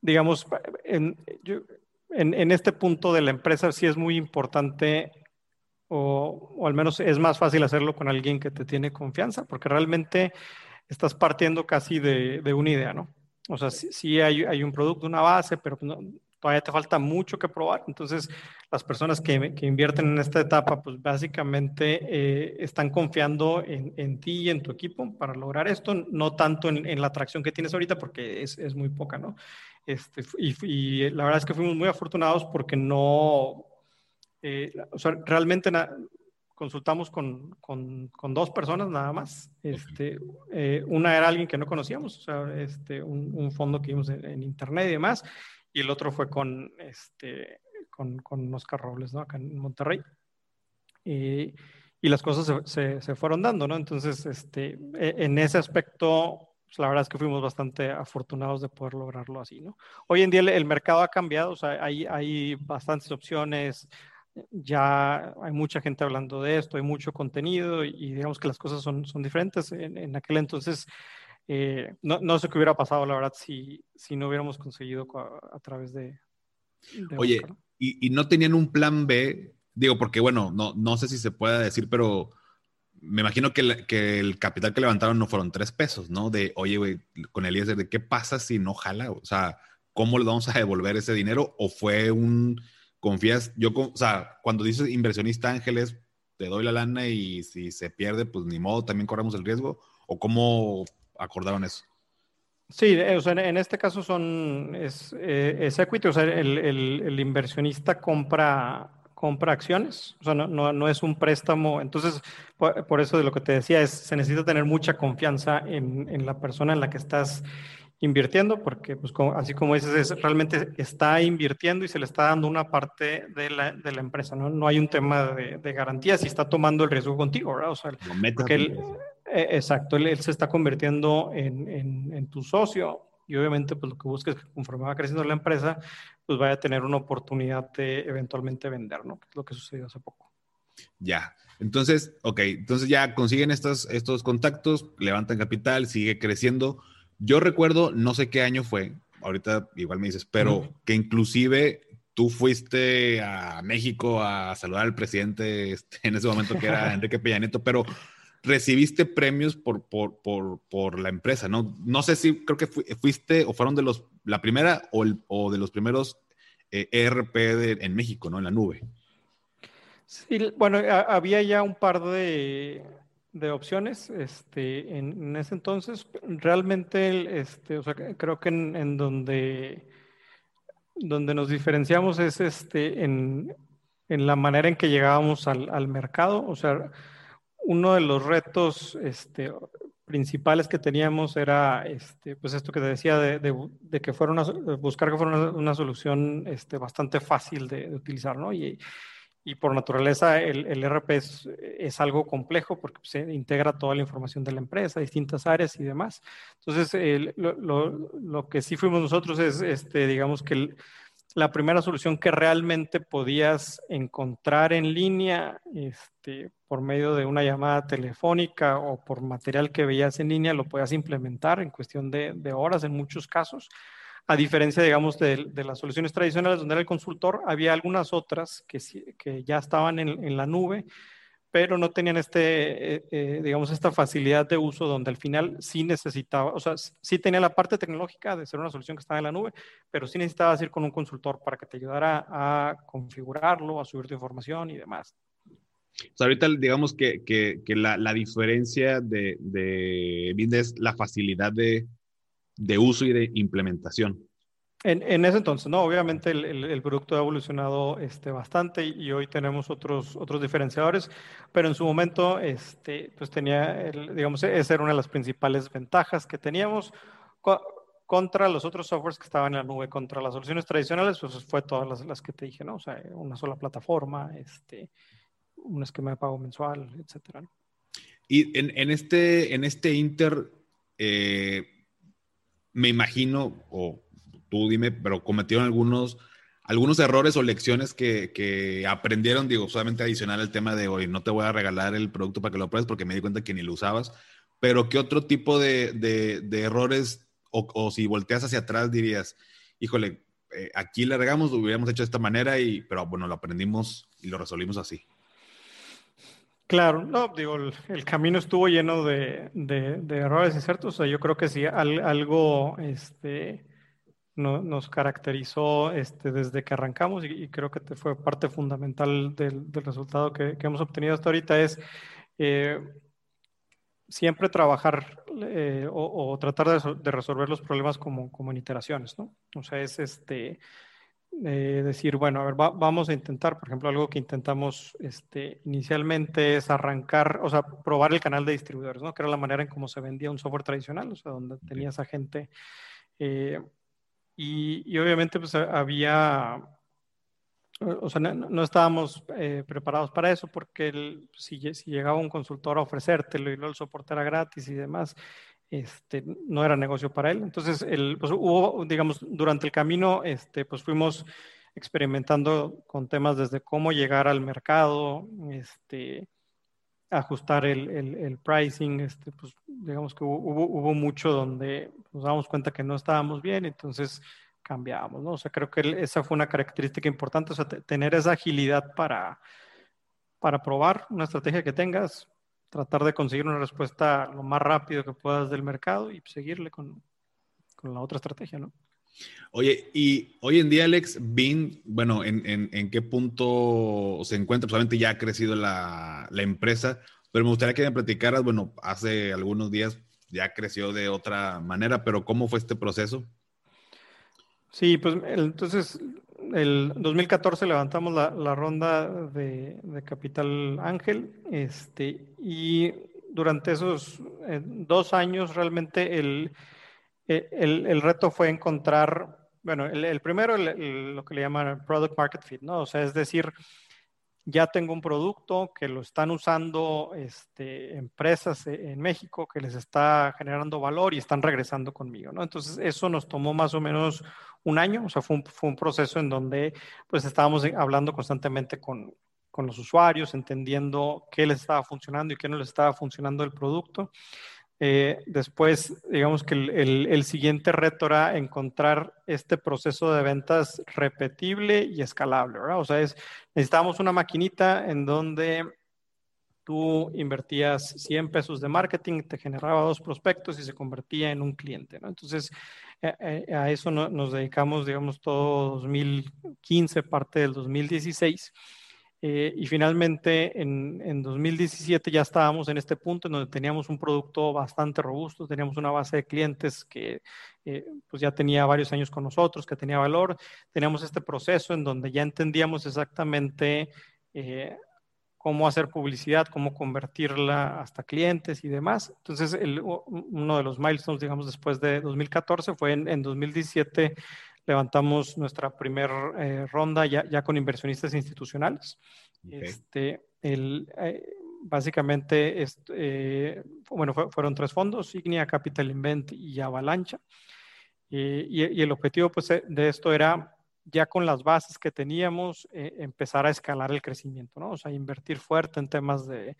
Speaker 1: digamos, en, en, este punto de la empresa sí es muy importante o, o, al menos es más fácil hacerlo con alguien que te tiene confianza, porque realmente estás partiendo casi de, de una idea, ¿no? O sea, sí, hay, hay, un producto, una base, pero no, todavía te falta mucho que probar. Entonces, las personas que, que invierten en esta etapa, pues básicamente eh, están confiando en, en, ti y en tu equipo para lograr esto, no tanto en, en la atracción que tienes ahorita, porque es, es muy poca, ¿no? Este, y, y, la verdad es que fuimos muy afortunados porque no, eh, o sea, realmente consultamos con, con, con, dos personas nada más. Este, eh, una era alguien que no conocíamos, o sea, este, un, un fondo que vimos en, internet y demás, y el otro fue con, este, con, con Oscar Robles, ¿no? Acá en Monterrey. Y, y las cosas se, se, fueron dando, ¿no? Entonces, este, e, en ese aspecto, pues la verdad es que fuimos bastante afortunados de poder lograrlo así, ¿no? Hoy en día el, el mercado ha cambiado, o sea, hay, hay bastantes opciones, ya hay mucha gente hablando de esto, hay mucho contenido y, digamos que las cosas son, son diferentes. En, aquel entonces, eh, no, no, sé qué hubiera pasado, la verdad, si, si no hubiéramos conseguido a, través de...
Speaker 2: Oye, y, y, no tenían un plan B? Digo, porque bueno, no, no sé si se puede decir, pero me imagino que, que, el capital que levantaron no fueron tres pesos, ¿no? De, oye, güey, con Eliezer, ¿de qué pasa si no jala? O sea, ¿cómo le vamos a devolver ese dinero? ¿O fue un confías, yo, o sea, cuando dices inversionista ángeles, te doy la lana y si se pierde, pues ni modo, también corremos el riesgo, o cómo acordaron eso?
Speaker 1: Sí, o sea, en este caso son, es, eh, equity, o sea, el, inversionista compra, compra acciones, o sea, no, no, no es un préstamo, entonces, por, eso de lo que te decía, es, se necesita tener mucha confianza en, en la persona en la que estás invirtiendo, porque pues así como dices, es, realmente está invirtiendo y se le está dando una parte de la, de la empresa, ¿no? No hay un tema de, de, garantía si está tomando el riesgo contigo, ¿verdad? O sea, porque él, eh, exacto, él, se está convirtiendo en, en, en, tu socio y obviamente pues lo que busca es que conforme va creciendo la empresa, pues vaya a tener una oportunidad de eventualmente vender, ¿no? Que es lo que sucedió hace poco.
Speaker 2: Ya. Entonces, ok, entonces ya consiguen estos, estos contactos, levantan capital, sigue creciendo yo recuerdo, no sé qué año fue, ahorita igual me dices, pero que inclusive tú fuiste a México a saludar al presidente este, en ese momento que era Enrique Peña Nieto, pero recibiste premios por, por, por, por, la empresa, ¿no? No sé si creo que fuiste o fueron de los, la primera o, o de los primeros ERP eh, e en México, ¿no? En la nube.
Speaker 1: Sí, bueno, había ya un par de, de opciones este, en, ese entonces. Realmente, este, o sea, creo que en, donde, donde nos diferenciamos es este, en, en la manera en que llegábamos al, al, mercado. O sea, uno de los retos este, principales que teníamos era este, pues esto que te decía de, de, que fuera una, buscar que fuera una, una solución este, bastante fácil de, de utilizar, ¿no? Y, y por naturaleza el, el RP es, algo complejo porque se integra toda la información de la empresa, distintas áreas y demás. Entonces, lo, que sí fuimos nosotros es, este, digamos que la primera solución que realmente podías encontrar en línea este, por medio de una llamada telefónica o por material que veías en línea, lo podías implementar en cuestión de horas en muchos casos a diferencia, digamos, de, las soluciones tradicionales donde era el consultor, había algunas otras que, que ya estaban en, la nube, pero no tenían este, eh, eh, digamos, esta facilidad de uso donde al final sí necesitaba, o sea, sí tenía la parte tecnológica de ser una solución que estaba en la nube, pero sí necesitabas ir con un consultor para que te ayudara a configurarlo, a subir tu información y demás.
Speaker 2: O sea, ahorita digamos que, que, la, la, diferencia de, de es la facilidad de, de uso y de implementación.
Speaker 1: En, en ese entonces, no, obviamente el, el, producto ha evolucionado este, bastante y hoy tenemos otros, otros diferenciadores, pero en su momento, este, pues tenía, digamos, esa era una de las principales ventajas que teníamos contra los otros softwares que estaban en la nube, contra las soluciones tradicionales, pues fue todas las, las que te dije, ¿no? O sea, una sola plataforma, este, un esquema de pago mensual, etcétera.
Speaker 2: Y en, este, en este Inter, eh, me imagino, o tú dime, pero cometieron algunos, algunos errores o lecciones que, aprendieron, digo, solamente adicional al tema de hoy, no te voy a regalar el producto para que lo pruebes porque me di cuenta que ni lo usabas, pero ¿qué otro tipo de, errores o, si volteas hacia atrás dirías, híjole, eh, aquí le regamos, lo hubiéramos hecho de esta manera, y, pero bueno, lo aprendimos y lo resolvimos así?
Speaker 1: Claro, no, digo, el, camino estuvo lleno de, errores y ciertos. O sea, yo creo que sí, algo este, nos caracterizó este, desde que arrancamos y, creo que fue parte fundamental del, resultado que, hemos obtenido hasta ahorita es eh, siempre trabajar eh, o, tratar de, resolver los problemas como, como en iteraciones, ¿no? O sea, es este decir, bueno, a ver, vamos a intentar, por ejemplo, algo que intentamos este, inicialmente es arrancar, o sea, probar el canal de distribuidores, ¿no? Que era la manera en cómo se vendía un software tradicional, o sea, donde tenías a gente. Eh, y, obviamente, pues había, o sea, no, estábamos eh, preparados para eso porque si, si, llegaba un consultor a ofrecértelo y luego el soporte era gratis y demás, este, no era negocio para él. Entonces, el, pues, hubo, digamos, durante el camino, este, pues fuimos experimentando con temas desde cómo llegar al mercado, este, ajustar el, el, pricing, este, pues digamos que hubo, hubo, mucho donde nos damos cuenta que no estábamos bien, entonces cambiamos, ¿no? O sea, creo que esa fue una característica importante, o sea, tener esa agilidad para, para probar una estrategia que tengas, tratar de conseguir una respuesta lo más rápido que puedas del mercado y seguirle con, con la otra estrategia, ¿no?
Speaker 2: Oye, y hoy en día, Alex, BIN, bueno, ¿en, en, qué punto se encuentra? Solamente ya ha crecido la, la, empresa, pero me gustaría que me platicaras, bueno, hace algunos días ya creció de otra manera, pero ¿cómo fue este proceso?
Speaker 1: Sí, pues entonces el 2014 levantamos la, ronda de, Capital Ángel este, y durante esos eh, dos años realmente el, eh, el, reto fue encontrar, bueno, el, primero lo que le llaman product market fit, ¿no? O sea, es decir, ya tengo un producto que lo están usando este, empresas e, en México que les está generando valor y están regresando conmigo, ¿no? Entonces, eso nos tomó más o menos un año, o sea, fue un, fue un proceso en donde pues estábamos hablando constantemente con, con los usuarios, entendiendo qué les estaba funcionando y qué no les estaba funcionando el producto. Eh, después, digamos que el, siguiente reto era encontrar este proceso de ventas repetible y escalable, ¿verdad? O sea, es, necesitábamos una maquinita en donde tú invertías 100 pesos de marketing, te generaba dos prospectos y se convertía en un cliente, ¿no? Entonces, eh, eh, a eso nos dedicamos, digamos, todo 2015, parte del 2016. Eh, y finalmente en, en, 2017 ya estábamos en este punto en donde teníamos un producto bastante robusto, teníamos una base de clientes que eh, pues ya tenía varios años con nosotros, que tenía valor, teníamos este proceso en donde ya entendíamos exactamente eh, cómo hacer publicidad, cómo convertirla hasta clientes y demás. Entonces, el, uno de los milestones, digamos, después de 2014 fue en 2017 levantamos nuestra primera eh, ronda ya, ya, con inversionistas institucionales. Este, el, eh, básicamente, eh, bueno, fueron tres fondos, Ignia, Capital Invent y Avalancha. Y, y, el objetivo pues, de esto era, ya con las bases que teníamos, empezar a escalar el crecimiento, ¿no? O sea, invertir fuerte en temas de,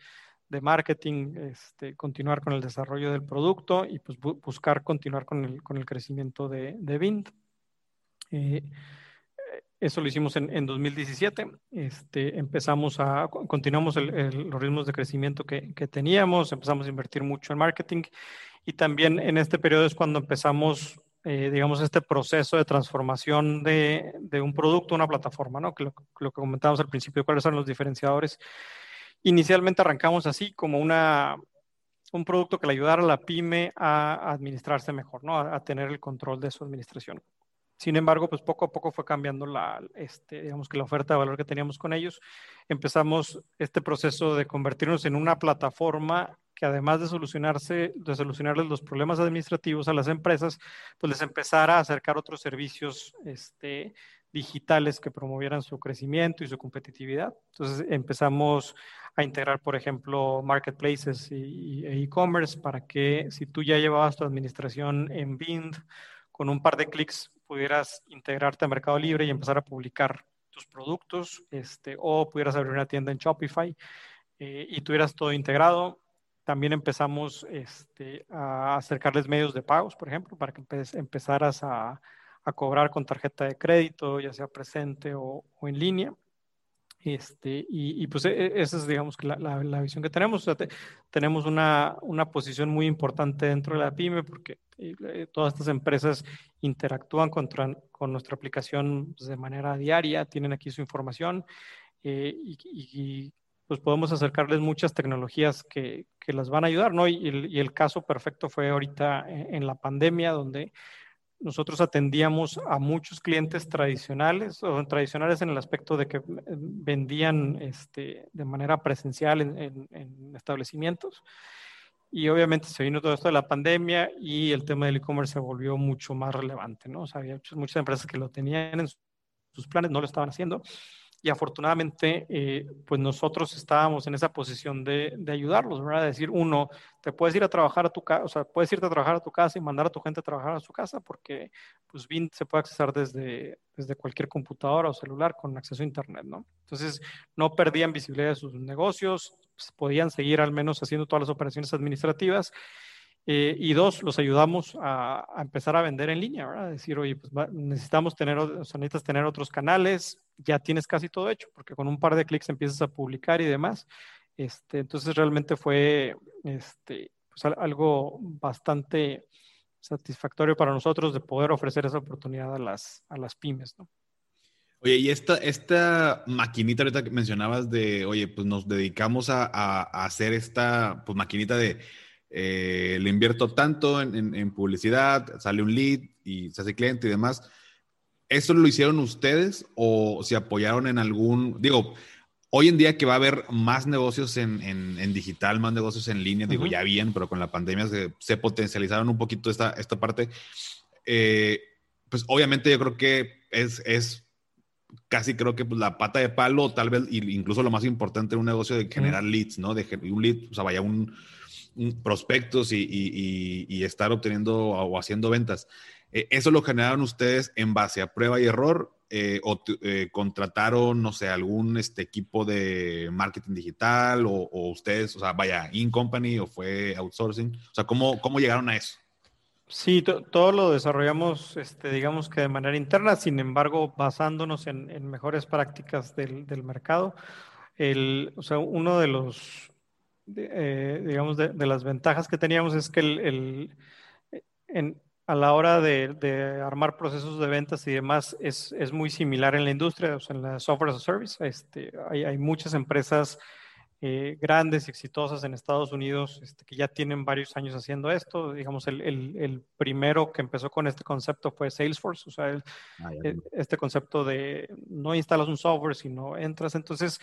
Speaker 1: de marketing, este, continuar con el desarrollo del producto y pues buscar continuar con el, con el crecimiento de, de Vint. Eh, eso lo hicimos en, 2017. Este, empezamos a, continuamos los ritmos de crecimiento que, teníamos, empezamos a invertir mucho en marketing y también en este periodo es cuando empezamos, eh, digamos, este proceso de transformación de, un producto a una plataforma, ¿no? Que lo, que comentábamos al principio, cuáles son los diferenciadores. Inicialmente arrancamos así como una, un producto que le ayudara a la pyme a administrarse mejor, ¿no? a tener el control de su administración. Sin embargo, pues poco a poco fue cambiando la, este, digamos que la oferta de valor que teníamos con ellos. Empezamos este proceso de convertirnos en una plataforma que además de solucionarse, de solucionarles los problemas administrativos a las empresas, pues les empezara a acercar otros servicios este, digitales que promovieran su crecimiento y su competitividad. Entonces empezamos a integrar, por ejemplo, marketplaces y e-commerce para que si tú ya llevabas tu administración en Bind, con un par de clics pudieras integrarte a Mercado Libre y empezar a publicar tus productos, este, o pudieras abrir una tienda en Shopify eh, y tuvieras todo integrado. También empezamos este, a acercarles medios de pagos, por ejemplo, para que empezaras a, a cobrar con tarjeta de crédito, ya sea presente o, en línea. Este, y, pues e, e, esa es, digamos, la, la, visión que tenemos. tenemos una, una, posición muy importante dentro de la pyme porque eh, todas estas empresas interactúan con, con nuestra aplicación pues, de manera diaria, tienen aquí su información eh, y, pues podemos acercarles muchas tecnologías que, que las van a ayudar, ¿no? Y el, y el caso perfecto fue ahorita en la pandemia, donde nosotros atendíamos a muchos clientes tradicionales, o tradicionales en el aspecto de que eh, vendían este, de manera presencial en, establecimientos. Y obviamente se vino todo esto de la pandemia y el tema del e-commerce se volvió mucho más relevante, ¿no? O sea, había muchas, muchas empresas que lo tenían en sus planes, no lo estaban haciendo y afortunadamente, eh, pues nosotros estábamos en esa posición de, de, ayudarlos, ¿verdad? De decir, uno, te puedes ir a trabajar a tu casa, o sea, puedes irte a trabajar a tu casa y mandar a tu gente a trabajar a su casa porque, pues, BIN se puede accesar desde, desde cualquier computadora o celular con acceso a Internet, ¿no? Entonces, no perdían visibilidad de sus negocios, pues, podían seguir al menos haciendo todas las operaciones administrativas eh, y dos, los ayudamos a, empezar a vender en línea, ¿verdad? Decir, oye, pues necesitamos tener, o necesitas tener otros canales, ya tienes casi todo hecho, porque con un par de clics empiezas a publicar y demás. Este, entonces realmente fue este, pues algo bastante satisfactorio para nosotros de poder ofrecer esa oportunidad a las, a las pymes, ¿no?
Speaker 2: Oye, y esta, esta maquinita ahorita que mencionabas de, oye, pues nos dedicamos a, a hacer esta pues, maquinita de eh, le invierto tanto en, publicidad, sale un lead y se hace cliente y demás. ¿Eso lo hicieron ustedes o se apoyaron en algún, digo, hoy en día que va a haber más negocios en, digital, más negocios en línea, digo, ya bien, pero con la pandemia se, potencializaron un poquito esta, esta parte. Eh, pues obviamente yo creo que es, es casi creo que pues, la pata de palo, tal vez incluso lo más importante en un negocio de generar leads, ¿no? De un lead, o sea, vaya un, prospectos y, estar obteniendo o haciendo ventas. Eh, ¿Eso lo generaron ustedes en base a prueba y error eh, o eh, contrataron, no sé, algún este, equipo de marketing digital o, ustedes, o sea, vaya, in-company o fue outsourcing? O sea, ¿cómo, cómo llegaron a eso?
Speaker 1: Sí, todo lo desarrollamos, este, digamos que de manera interna, sin embargo, basándonos en, mejores prácticas del, del mercado. El, o sea, uno de los eh, digamos, de, las ventajas que teníamos es que el, en, a la hora de, armar procesos de ventas y demás es, es, muy similar en la industria, o sea, en la software as a service. Este, hay, hay muchas empresas eh, grandes y exitosas en Estados Unidos este, que ya tienen varios años haciendo esto. Digamos, el, el, primero que empezó con este concepto fue Salesforce, o sea, ah, e, este concepto de no instalas un software, sino entras. Entonces,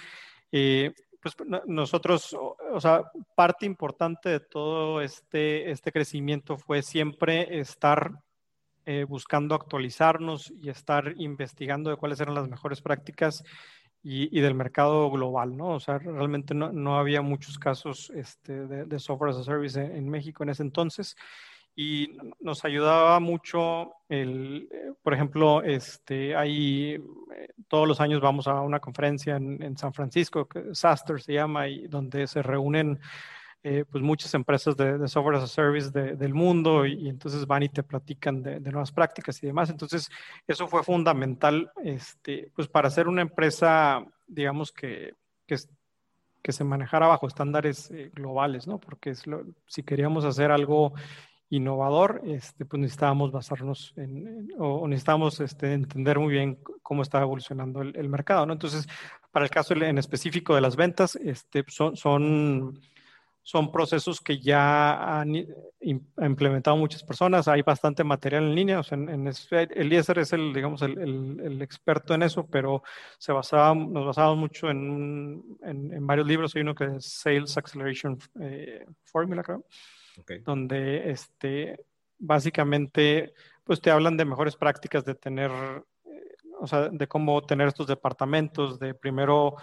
Speaker 1: eh, pues nosotros, o sea, parte importante de todo este, este crecimiento fue siempre estar eh, buscando actualizarnos y estar investigando de cuáles eran las mejores prácticas y, del mercado global, ¿no? O sea, realmente no, no había muchos casos este, de, software as a service en México en ese entonces y nos ayudaba mucho el, eh, por ejemplo, este, ahí eh, todos los años vamos a una conferencia en, San Francisco, que SASTER se llama, y donde se reúnen eh, pues muchas empresas de, software as a service del mundo y, entonces van y te platican de, nuevas prácticas y demás. Entonces, eso fue fundamental este, pues para hacer una empresa, digamos que, que, que se manejara bajo estándares globales, ¿no? Porque es lo, si queríamos hacer algo innovador, este, pues necesitábamos basarnos en, o, necesitábamos este, entender muy bien cómo está evolucionando el, mercado, ¿no? Entonces, para el caso en específico de las ventas, este, son, procesos que ya han implementado muchas personas, hay bastante material en línea, en, el IESER es el, digamos, el, el, experto en eso, pero se basaba, nos basábamos mucho en, en, varios libros, hay uno que es Sales Acceleration eh, Formula, creo, donde este, básicamente pues te hablan de mejores prácticas de tener, eh, o sea, de cómo tener estos departamentos, de primero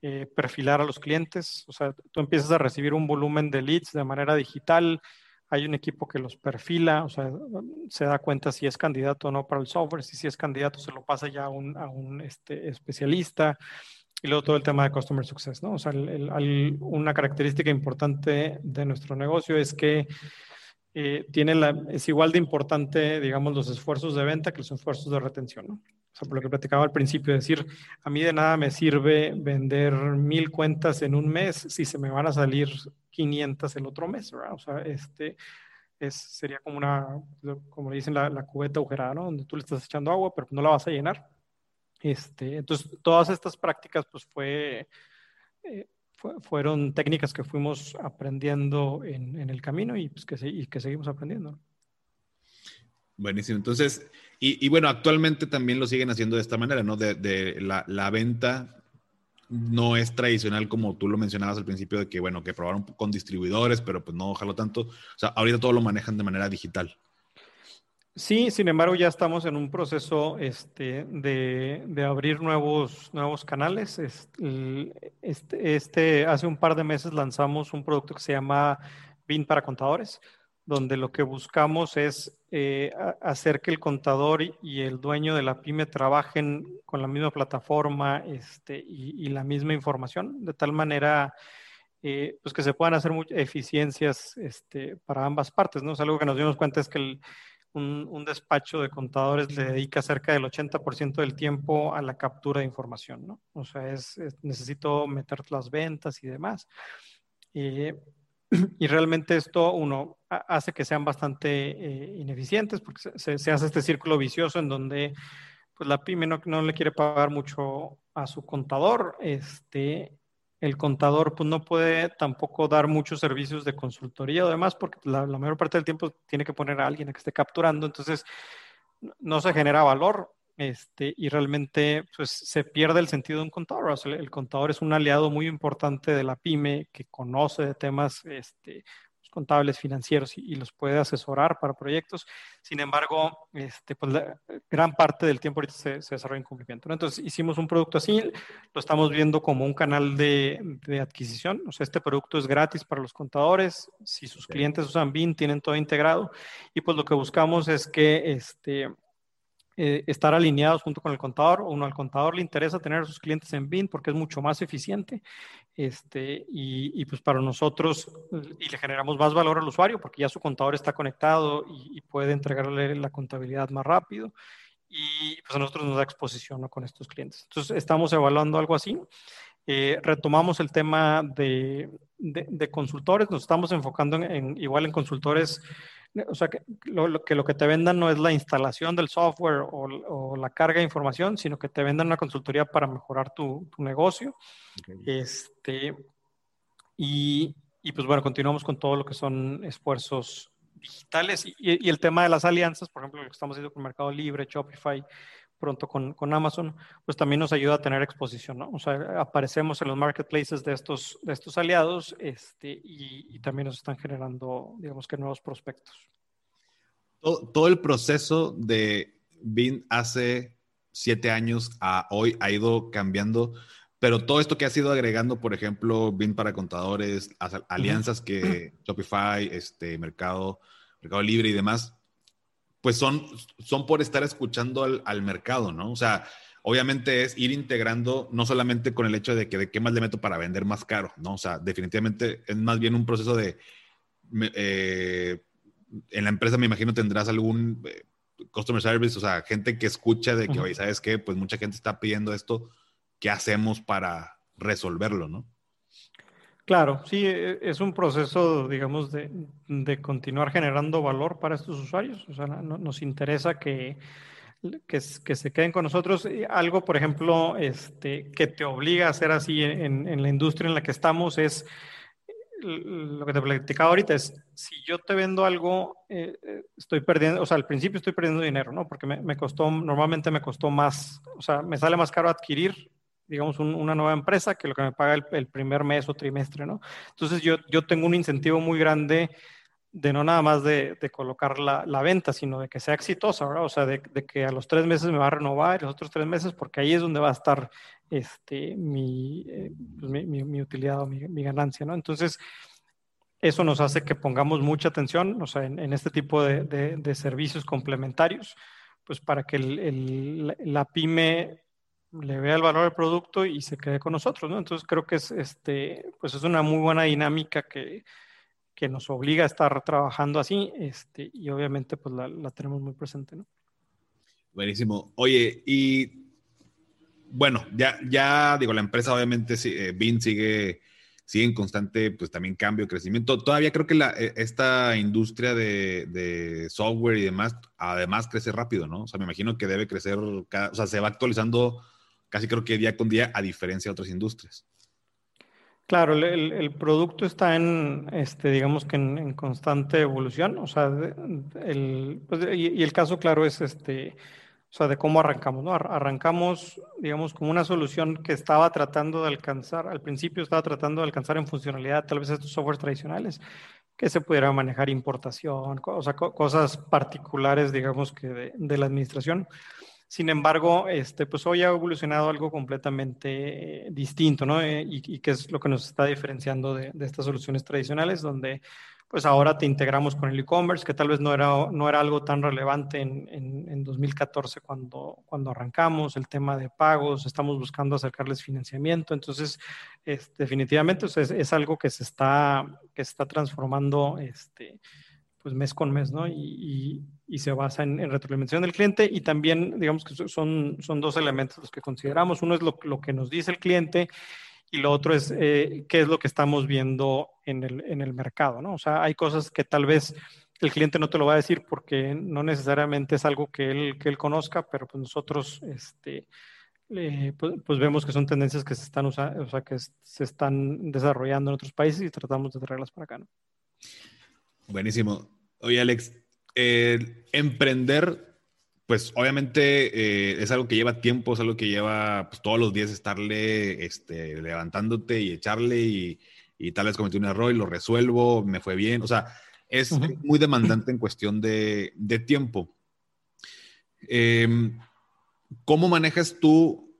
Speaker 1: eh, perfilar a los clientes. O sea, tú empiezas a recibir un volumen de leads de manera digital. Hay un equipo que los perfila, o sea, se da cuenta si es candidato o no para el software. Si, si es candidato, se lo pasa ya a un, a un este, especialista. Y luego todo el tema de Customer Success, ¿no? O sea, una característica importante de nuestro negocio es que eh, tiene la, es igual de importante, digamos, los esfuerzos de venta que los esfuerzos de retención, ¿no? O sea, por lo que platicaba al principio, decir, a mí de nada me sirve vender mil cuentas en un mes si se me van a salir 500 el otro mes, ¿verdad? O sea, este es, sería como una, como le dicen, la, la cubeta agujerada, ¿no? Donde tú le estás echando agua, pero no la vas a llenar. Este, entonces, todas estas prácticas, pues fue, eh, fueron técnicas que fuimos aprendiendo en, el camino y, pues, que, y que seguimos aprendiendo.
Speaker 2: Buenísimo. Entonces, y, bueno, actualmente también lo siguen haciendo de esta manera, ¿no? De, la, la, venta no es tradicional como tú lo mencionabas al principio de que, bueno, que probaron con distribuidores, pero pues no ojalá tanto. O sea, ahorita todo lo manejan de manera digital.
Speaker 1: Sí, sin embargo, ya estamos en un proceso este, de, de abrir nuevos, nuevos canales. Este, este, hace un par de meses lanzamos un producto que se llama BIN para contadores donde lo que buscamos es eh, hacer que el contador y el dueño de la pyme trabajen con la misma plataforma este, y, la misma información, de tal manera eh, pues que se puedan hacer eficiencias este, para ambas partes. ¿no? algo que nos dimos cuenta es que un, despacho de contadores le dedica cerca del 80% del tiempo a la captura de información. ¿no? O sea, es, necesito meter las ventas y demás. Eh, y realmente esto, uno, hace que sean bastante eh, ineficientes porque se, se, hace este círculo vicioso en donde pues la pyme no, no, le quiere pagar mucho a su contador. Este, el contador pues no puede tampoco dar muchos servicios de consultoría o demás porque la, mayor parte del tiempo tiene que poner a alguien a que esté capturando. Entonces, no se genera valor este, y realmente pues, se pierde el sentido de un contador. el, contador es un aliado muy importante de la pyme que conoce de temas este, contables, financieros y, los puede asesorar para proyectos. Sin embargo, este, pues, gran parte del tiempo ahorita se, se desarrolla en cumplimiento. Entonces hicimos un producto así, lo estamos viendo como un canal de, de, adquisición. O sea, este producto es gratis para los contadores. Si sus clientes usan BIN, tienen todo integrado. Y pues lo que buscamos es que este, eh, estar alineados junto con el contador. Uno al contador le interesa tener a sus clientes en BIN porque es mucho más eficiente. Este, y, pues para nosotros, y le generamos más valor al usuario porque ya su contador está conectado y, puede entregarle la contabilidad más rápido. Y pues a nosotros nos da exposición con estos clientes. Entonces estamos evaluando algo así. Eh, retomamos el tema de, de, consultores, nos estamos enfocando en, igual en consultores o sea, que lo, que lo que te vendan no es la instalación del software o, la carga de información, sino que te vendan una consultoría para mejorar tu, negocio. Este, y, y, pues bueno, continuamos con todo lo que son esfuerzos digitales y, y, el tema de las alianzas, por ejemplo, lo que estamos haciendo con Mercado Libre, Shopify, pronto con, con, Amazon, pues también nos ayuda a tener exposición, ¿no? O sea, aparecemos en los marketplaces de estos, de estos aliados este, y, también nos están generando, digamos que, nuevos prospectos.
Speaker 2: Todo, todo el proceso de BIN hace siete años a hoy ha ido cambiando, pero todo esto que ha sido agregando, por ejemplo, BIN para contadores, alianzas que Shopify, este, Mercado, Mercado Libre y demás, pues son, son por estar escuchando al, mercado, ¿no? O sea, obviamente es ir integrando, no solamente con el hecho de que de qué más le meto para vender más caro, ¿no? O sea, definitivamente es más bien un proceso de, eh, en la empresa me imagino tendrás algún eh, customer service, o sea, gente que escucha de que, oye, ¿sabes qué? Pues mucha gente está pidiendo esto, ¿qué hacemos para resolverlo, ¿no?
Speaker 1: Claro, sí, e, es un proceso, digamos, de, continuar generando valor para estos usuarios. O sea, nos interesa que, que, se queden con nosotros. Algo, por ejemplo, este, que te obliga a hacer así en, la industria en la que estamos es lo que te platicaba ahorita es, si yo te vendo algo, eh, eh, estoy perdiendo, o sea, al principio estoy perdiendo dinero, ¿no? Porque me, costó, normalmente me costó más, o sea, me sale más caro adquirir digamos, una nueva empresa que lo que me paga el, primer mes o trimestre, ¿no? Entonces yo, yo tengo un incentivo muy grande de no nada más de, colocar la, venta, sino de que sea exitosa, ¿verdad? O sea, de, que a los tres meses me va a renovar los otros tres meses, porque ahí es donde va a estar este, mi, eh, pues, mi, utilidad o mi, ganancia, ¿no? Entonces, eso nos hace que pongamos mucha atención, o sea, en, este tipo de, servicios complementarios, pues para que la pyme le vea el valor del producto y se quede con nosotros, ¿no? Entonces creo que es, este, pues es una muy buena dinámica que, que nos obliga a estar trabajando así, este, y obviamente pues la, la tenemos muy presente, ¿no?
Speaker 2: Buenísimo. Oye, y bueno, ya, ya digo, la empresa obviamente, eh, BIN sigue, sigue en constante, pues también cambio, crecimiento. Todavía creo que la, e, esta industria de, de, software y demás, además crece rápido, ¿no? O sea, me imagino que debe crecer, o sea, se va actualizando casi creo que día con día, a diferencia de otras industrias.
Speaker 1: Claro, el, producto está en, este, digamos que en, constante evolución, o sea, el, pues, y, el caso claro es este, o sea, de cómo arrancamos, ¿no? Arrancamos, digamos, como una solución que estaba tratando de alcanzar, al principio estaba tratando de alcanzar en funcionalidad tal vez estos softwares tradicionales, que se pudiera manejar importación, o sea, cosas particulares, digamos, que de, de la administración. Sin embargo, este, pues hoy ha evolucionado algo completamente distinto, ¿no? Eh, y, que es lo que nos está diferenciando de, estas soluciones tradicionales, donde pues ahora te integramos con el e-commerce, que tal vez no era, no era algo tan relevante en, en, 2014 cuando, cuando arrancamos, el tema de pagos, estamos buscando acercarles financiamiento, entonces definitivamente es, es, algo que se está, que está transformando este, pues mes con mes, ¿no? Y, y, se basa en, retroalimentación del cliente y también, digamos que son, son dos elementos los que consideramos. Uno es lo, lo que nos dice el cliente y lo otro es eh, qué es lo que estamos viendo en el, en el mercado, ¿no? O sea, hay cosas que tal vez el cliente no te lo va a decir porque no necesariamente es algo que él, que él conozca, pero pues nosotros, este, pues, pues, vemos que son tendencias que se están usando, o sea, que se están desarrollando en otros países y tratamos de traerlas para acá, ¿no?
Speaker 2: Buenísimo. Oye, Alex, emprender, pues obviamente eh, es algo que lleva tiempo, es algo que lleva pues, todos los días estarle este, levantándote y echarle y, tal vez cometí un error y lo resuelvo, me fue bien. O sea, es muy demandante en cuestión de, tiempo. Em, ¿Cómo manejas tú,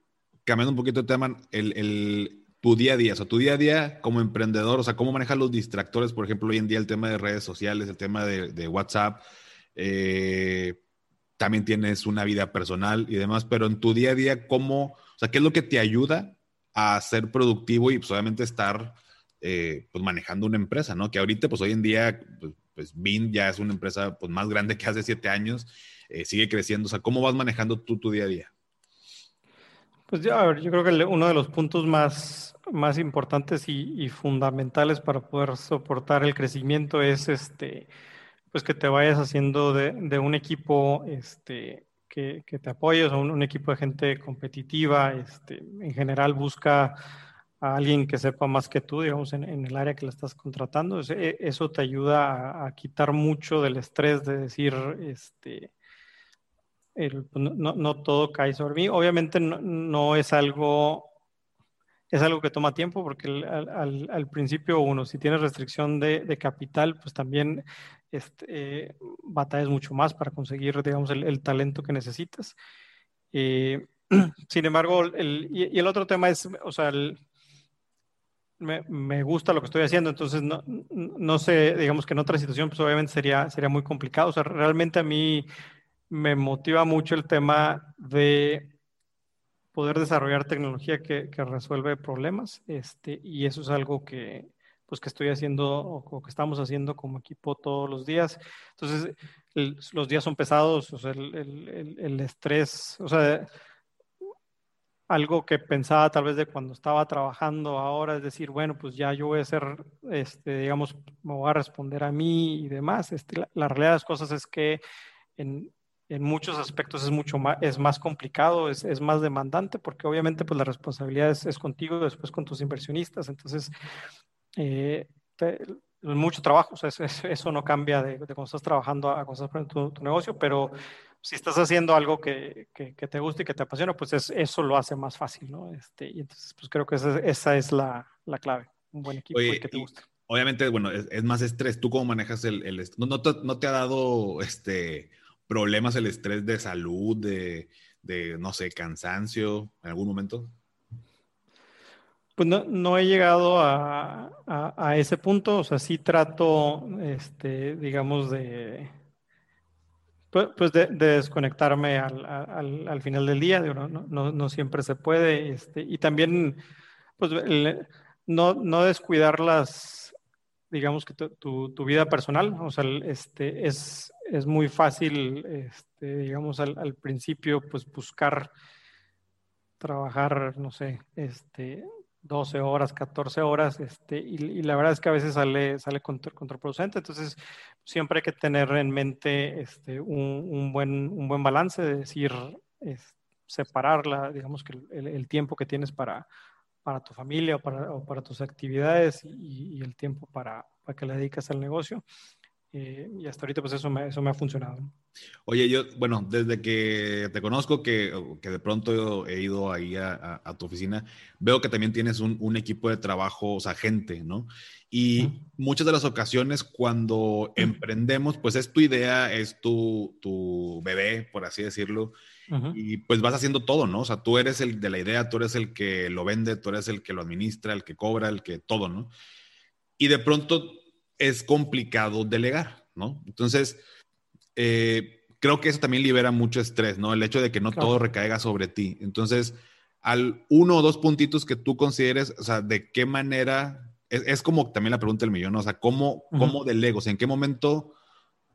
Speaker 2: cambiando un poquito de tema, el tu día a día, o sea, tu día a día como emprendedor, o sea, cómo manejas los distractores, por ejemplo, hoy en día el tema de redes sociales, el tema de, WhatsApp, eh, también tienes una vida personal y demás, pero en tu día a día, ¿cómo, o sea, qué es lo que te ayuda a ser productivo y pues obviamente estar eh, pues manejando una empresa, ¿no? Que ahorita, pues hoy en día, pues, pues BIN ya es una empresa pues más grande que hace siete años, eh, sigue creciendo, o sea, ¿cómo vas manejando tú tu día a día?
Speaker 1: Pues ya, a ver, yo creo que uno de los puntos más más importantes y, fundamentales para poder soportar el crecimiento es este, pues que te vayas haciendo de, un equipo este, que, te apoye, o un, equipo de gente competitiva, este, en general busca a alguien que sepa más que tú, digamos, en, el área que la estás contratando. E, eso te ayuda a, quitar mucho del estrés de decir, este, pues, no, todo cae sobre mí. Obviamente no es algo es algo que toma tiempo porque al, principio uno, si tienes restricción de, capital, pues también este, eh, batallas mucho más para conseguir, digamos, el, talento que necesitas. Eh, sin embargo, el, y, el otro tema es, o sea, me, gusta lo que estoy haciendo, entonces no, no, sé, digamos que en otra situación, pues obviamente sería, sería muy complicado. O sea, realmente a mí me motiva mucho el tema de poder desarrollar tecnología que, resuelve problemas, este, y eso es algo que, pues, que estoy haciendo o, que estamos haciendo como equipo todos los días. Entonces, los días son pesados, o sea, el, estrés, o sea, algo que pensaba tal vez de cuando estaba trabajando ahora, es decir, bueno, pues ya yo voy a ser, este, digamos, me voy a responder a mí y demás. Este, la, la realidad de las cosas es que en, en muchos aspectos es mucho más, es más complicado, es, es más demandante, porque obviamente pues la responsabilidad es, contigo, después con tus inversionistas, entonces eh, mucho trabajo, o sea, eso, no cambia de, cuando estás trabajando a cuando estás tu, tu, negocio, pero si estás haciendo algo que, que, te gusta y que te apasiona, pues eso lo hace más fácil, ¿no? Este, y entonces pues creo que esa, esa es la, la clave, un buen equipo que te guste.
Speaker 2: obviamente, bueno, es, más estrés. ¿Tú cómo manejas el, el no, no, te, no, te, ha dado este, problemas el estrés de salud, de, de, no sé, cansancio en algún momento?
Speaker 1: Pues no, no he llegado a, a, ese punto, o sea, sí trato, este, digamos, de, pues, pues de, de desconectarme al, al, al, final del día, no, no, no, siempre se puede, este, y también, pues, no, no descuidar las, digamos que tu, tu, vida personal, o sea, este, es, es muy fácil, este, digamos, al, al principio, pues buscar trabajar, no sé, este, 12 horas, 14 horas, este, y, la verdad es que a veces sale, sale contra, contraproducente, entonces siempre hay que tener en mente este, un, buen, un buen balance, de decir, es, separarla, digamos que el, tiempo que tienes para, para tu familia o para, tus actividades y, y, el tiempo para, para que le dedicas al negocio. Eh, y hasta ahorita pues eso me, eso me ha funcionado.
Speaker 2: Oye, yo, bueno, desde que te conozco, que, que de pronto he ido ahí a, a, a, tu oficina, veo que también tienes un, un, equipo de trabajo, o sea, gente, ¿no? Y uh -huh. muchas de las ocasiones cuando uh -huh. emprendemos, pues es tu idea, es tu, tu bebé, por así decirlo, uh -huh. y pues vas haciendo todo, ¿no? O sea, tú eres el de la idea, tú eres el que lo vende, tú eres el que lo administra, el que cobra, el que todo, ¿no? Y de pronto es complicado delegar, ¿no? Entonces, eh, creo que eso también libera mucho estrés, ¿no? El hecho de que no claro. todo recaiga sobre ti. Entonces, al uno o dos puntitos que tú consideres, o sea, de qué manera, es, es como también la pregunta del millón, ¿no? o sea, ¿cómo, uh -huh. cómo delego? O sea, ¿en qué momento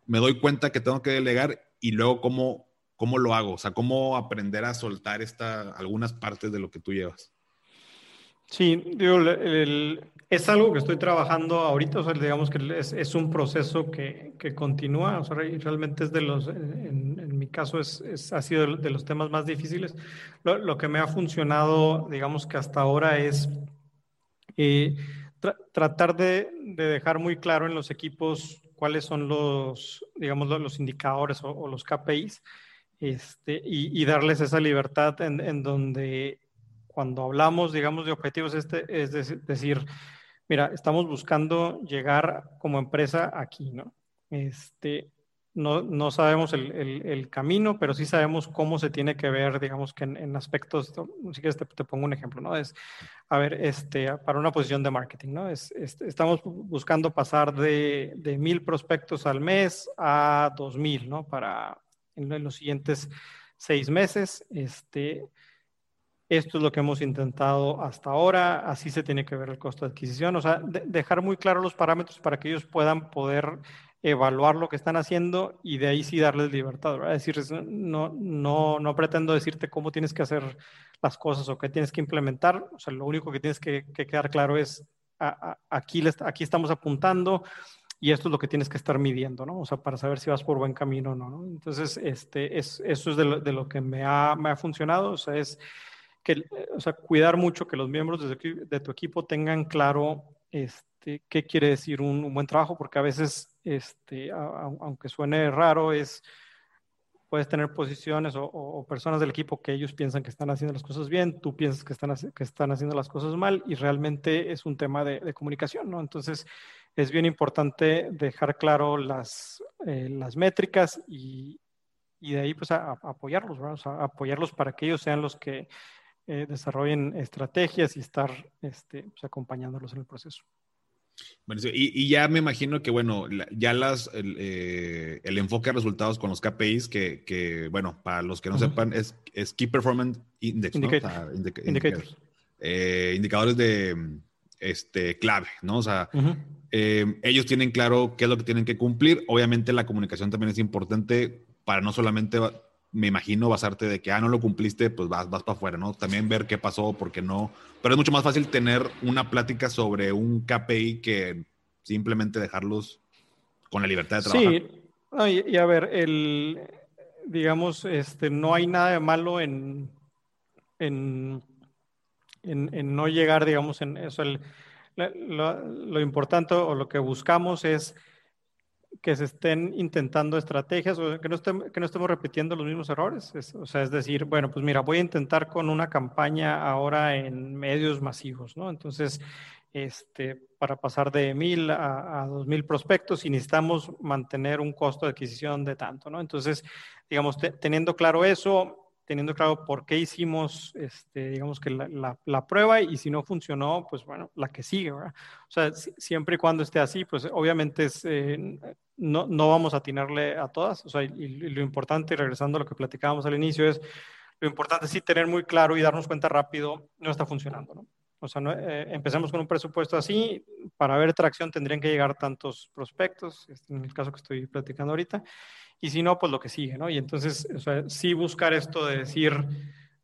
Speaker 2: me doy cuenta que tengo que delegar y luego cómo, cómo lo hago? O sea, ¿cómo aprender a soltar esta, algunas partes de lo que tú llevas?
Speaker 1: Sí, digo, el, el, es algo que estoy trabajando ahorita, o sea, digamos que es, es un proceso que, que, continúa, o sea, realmente es de los, en, mi caso, es, es, ha sido de los temas más difíciles. Lo, lo, que me ha funcionado, digamos que hasta ahora es eh, tra tratar de, de, dejar muy claro en los equipos cuáles son los, digamos, los indicadores o, o los KPIs, este, y, y, darles esa libertad en, en donde cuando hablamos, digamos, de objetivos, este, es decir, mira, estamos buscando llegar como empresa aquí, ¿no? Este, no, no sabemos el, el, camino, pero sí sabemos cómo se tiene que ver, digamos que en, en aspectos, si quieres te, te, pongo un ejemplo, ¿no? Es, a ver, este, para una posición de marketing, ¿no? Es, es estamos buscando pasar de, de mil prospectos al mes a dos mil, ¿no? Para en, en los siguientes seis meses, este, esto es lo que hemos intentado hasta ahora, así se tiene que ver el costo de adquisición, o sea, de dejar muy claros los parámetros para que ellos puedan poder evaluar lo que están haciendo y de ahí sí darles libertad, ¿verdad? Es decir, no, no, no pretendo decirte cómo tienes que hacer las cosas o qué tienes que implementar, o sea, lo único que tienes que, que quedar claro es, a, a, aquí, les, aquí estamos apuntando, y esto es lo que tienes que estar midiendo, ¿no? O sea, para saber si vas por buen camino o no, ¿no? Entonces, este, es, eso es de lo, de lo que me ha, me ha funcionado, o sea, es que, o sea, cuidar mucho que los miembros de tu, de tu equipo tengan claro este, qué quiere decir un, un, buen trabajo, porque a veces, este, a, a, aunque suene raro, es, puedes tener posiciones o, o, personas del equipo que ellos piensan que están haciendo las cosas bien, tú piensas que están, que están haciendo las cosas mal y realmente es un tema de, de comunicación, ¿no? Entonces, es bien importante dejar claro las, eh, las métricas y, y, de ahí pues a, a apoyarlos, ¿verdad? O sea, apoyarlos para que ellos sean los que eh, desarrollen estrategias y estar este, pues, acompañándolos en el proceso.
Speaker 2: Bueno, y, y, ya me imagino que, bueno, ya las, el, eh, el, enfoque a resultados con los KPIs, que, que bueno, para los que no uh -huh. sepan, es, es Key Performance Index, Indicator. ¿no? O sea, indica, Indicators. Eh, indicadores de este, clave, ¿no? O sea, uh -huh. eh, ellos tienen claro qué es lo que tienen que cumplir. Obviamente la comunicación también es importante para no solamente me imagino basarte de que, ah, no lo cumpliste, pues vas, vas para afuera, ¿no? También ver qué pasó, por qué no. Pero es mucho más fácil tener una plática sobre un KPI que simplemente dejarlos con la libertad de trabajar.
Speaker 1: Sí, y, y a ver, el, digamos, este, no hay nada de malo en, en, en, en no llegar, digamos, en eso. El, lo, lo, importante o lo que buscamos es que se estén intentando estrategias o que no, que no estemos repitiendo los mismos errores. o sea, es decir, bueno, pues mira, voy a intentar con una campaña ahora en medios masivos, ¿no? Entonces, este, para pasar de mil a, dos mil prospectos y necesitamos mantener un costo de adquisición de tanto, ¿no? Entonces, digamos, teniendo claro eso, teniendo claro por qué hicimos, este, digamos que la, la, prueba y si no funcionó, pues bueno, la que sigue, ¿verdad? O sea, siempre y cuando esté así, pues obviamente es, eh, no, no, vamos a atinarle a todas, o sea, y, lo importante, regresando a lo que platicábamos al inicio, es lo importante es sí tener muy claro y darnos cuenta rápido, no está funcionando, ¿no? O sea, no, eh, empecemos con un presupuesto así, para ver tracción tendrían que llegar tantos prospectos, este, en el caso que estoy platicando ahorita, y si no, pues lo que sigue, ¿no? Y entonces, o sea, sí buscar esto de decir,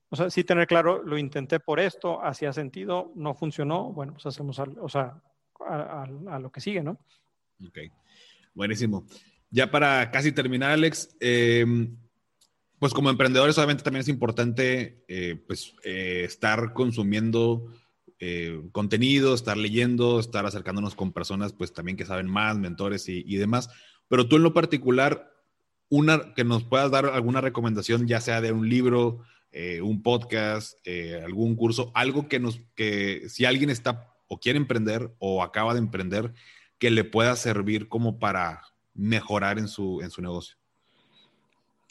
Speaker 1: o sea, sí tener claro, lo intenté por esto, hacía sentido, no funcionó, bueno, pues hacemos, o sea, a, lo que sigue, ¿no?
Speaker 2: Ok, buenísimo. Ya para casi terminar, Alex, em, pues como emprendedores obviamente también es importante eh, pues eh, estar consumiendo eh, contenido, estar leyendo, estar acercándonos con personas pues también que saben más, mentores y, y demás. Pero tú en lo particular, una que nos puedas dar alguna recomendación, ya sea de un libro, eh, un podcast, eh, algún curso, algo que nos, que si alguien está o quiere emprender o acaba de emprender, que le pueda servir como para mejorar en su, en su negocio.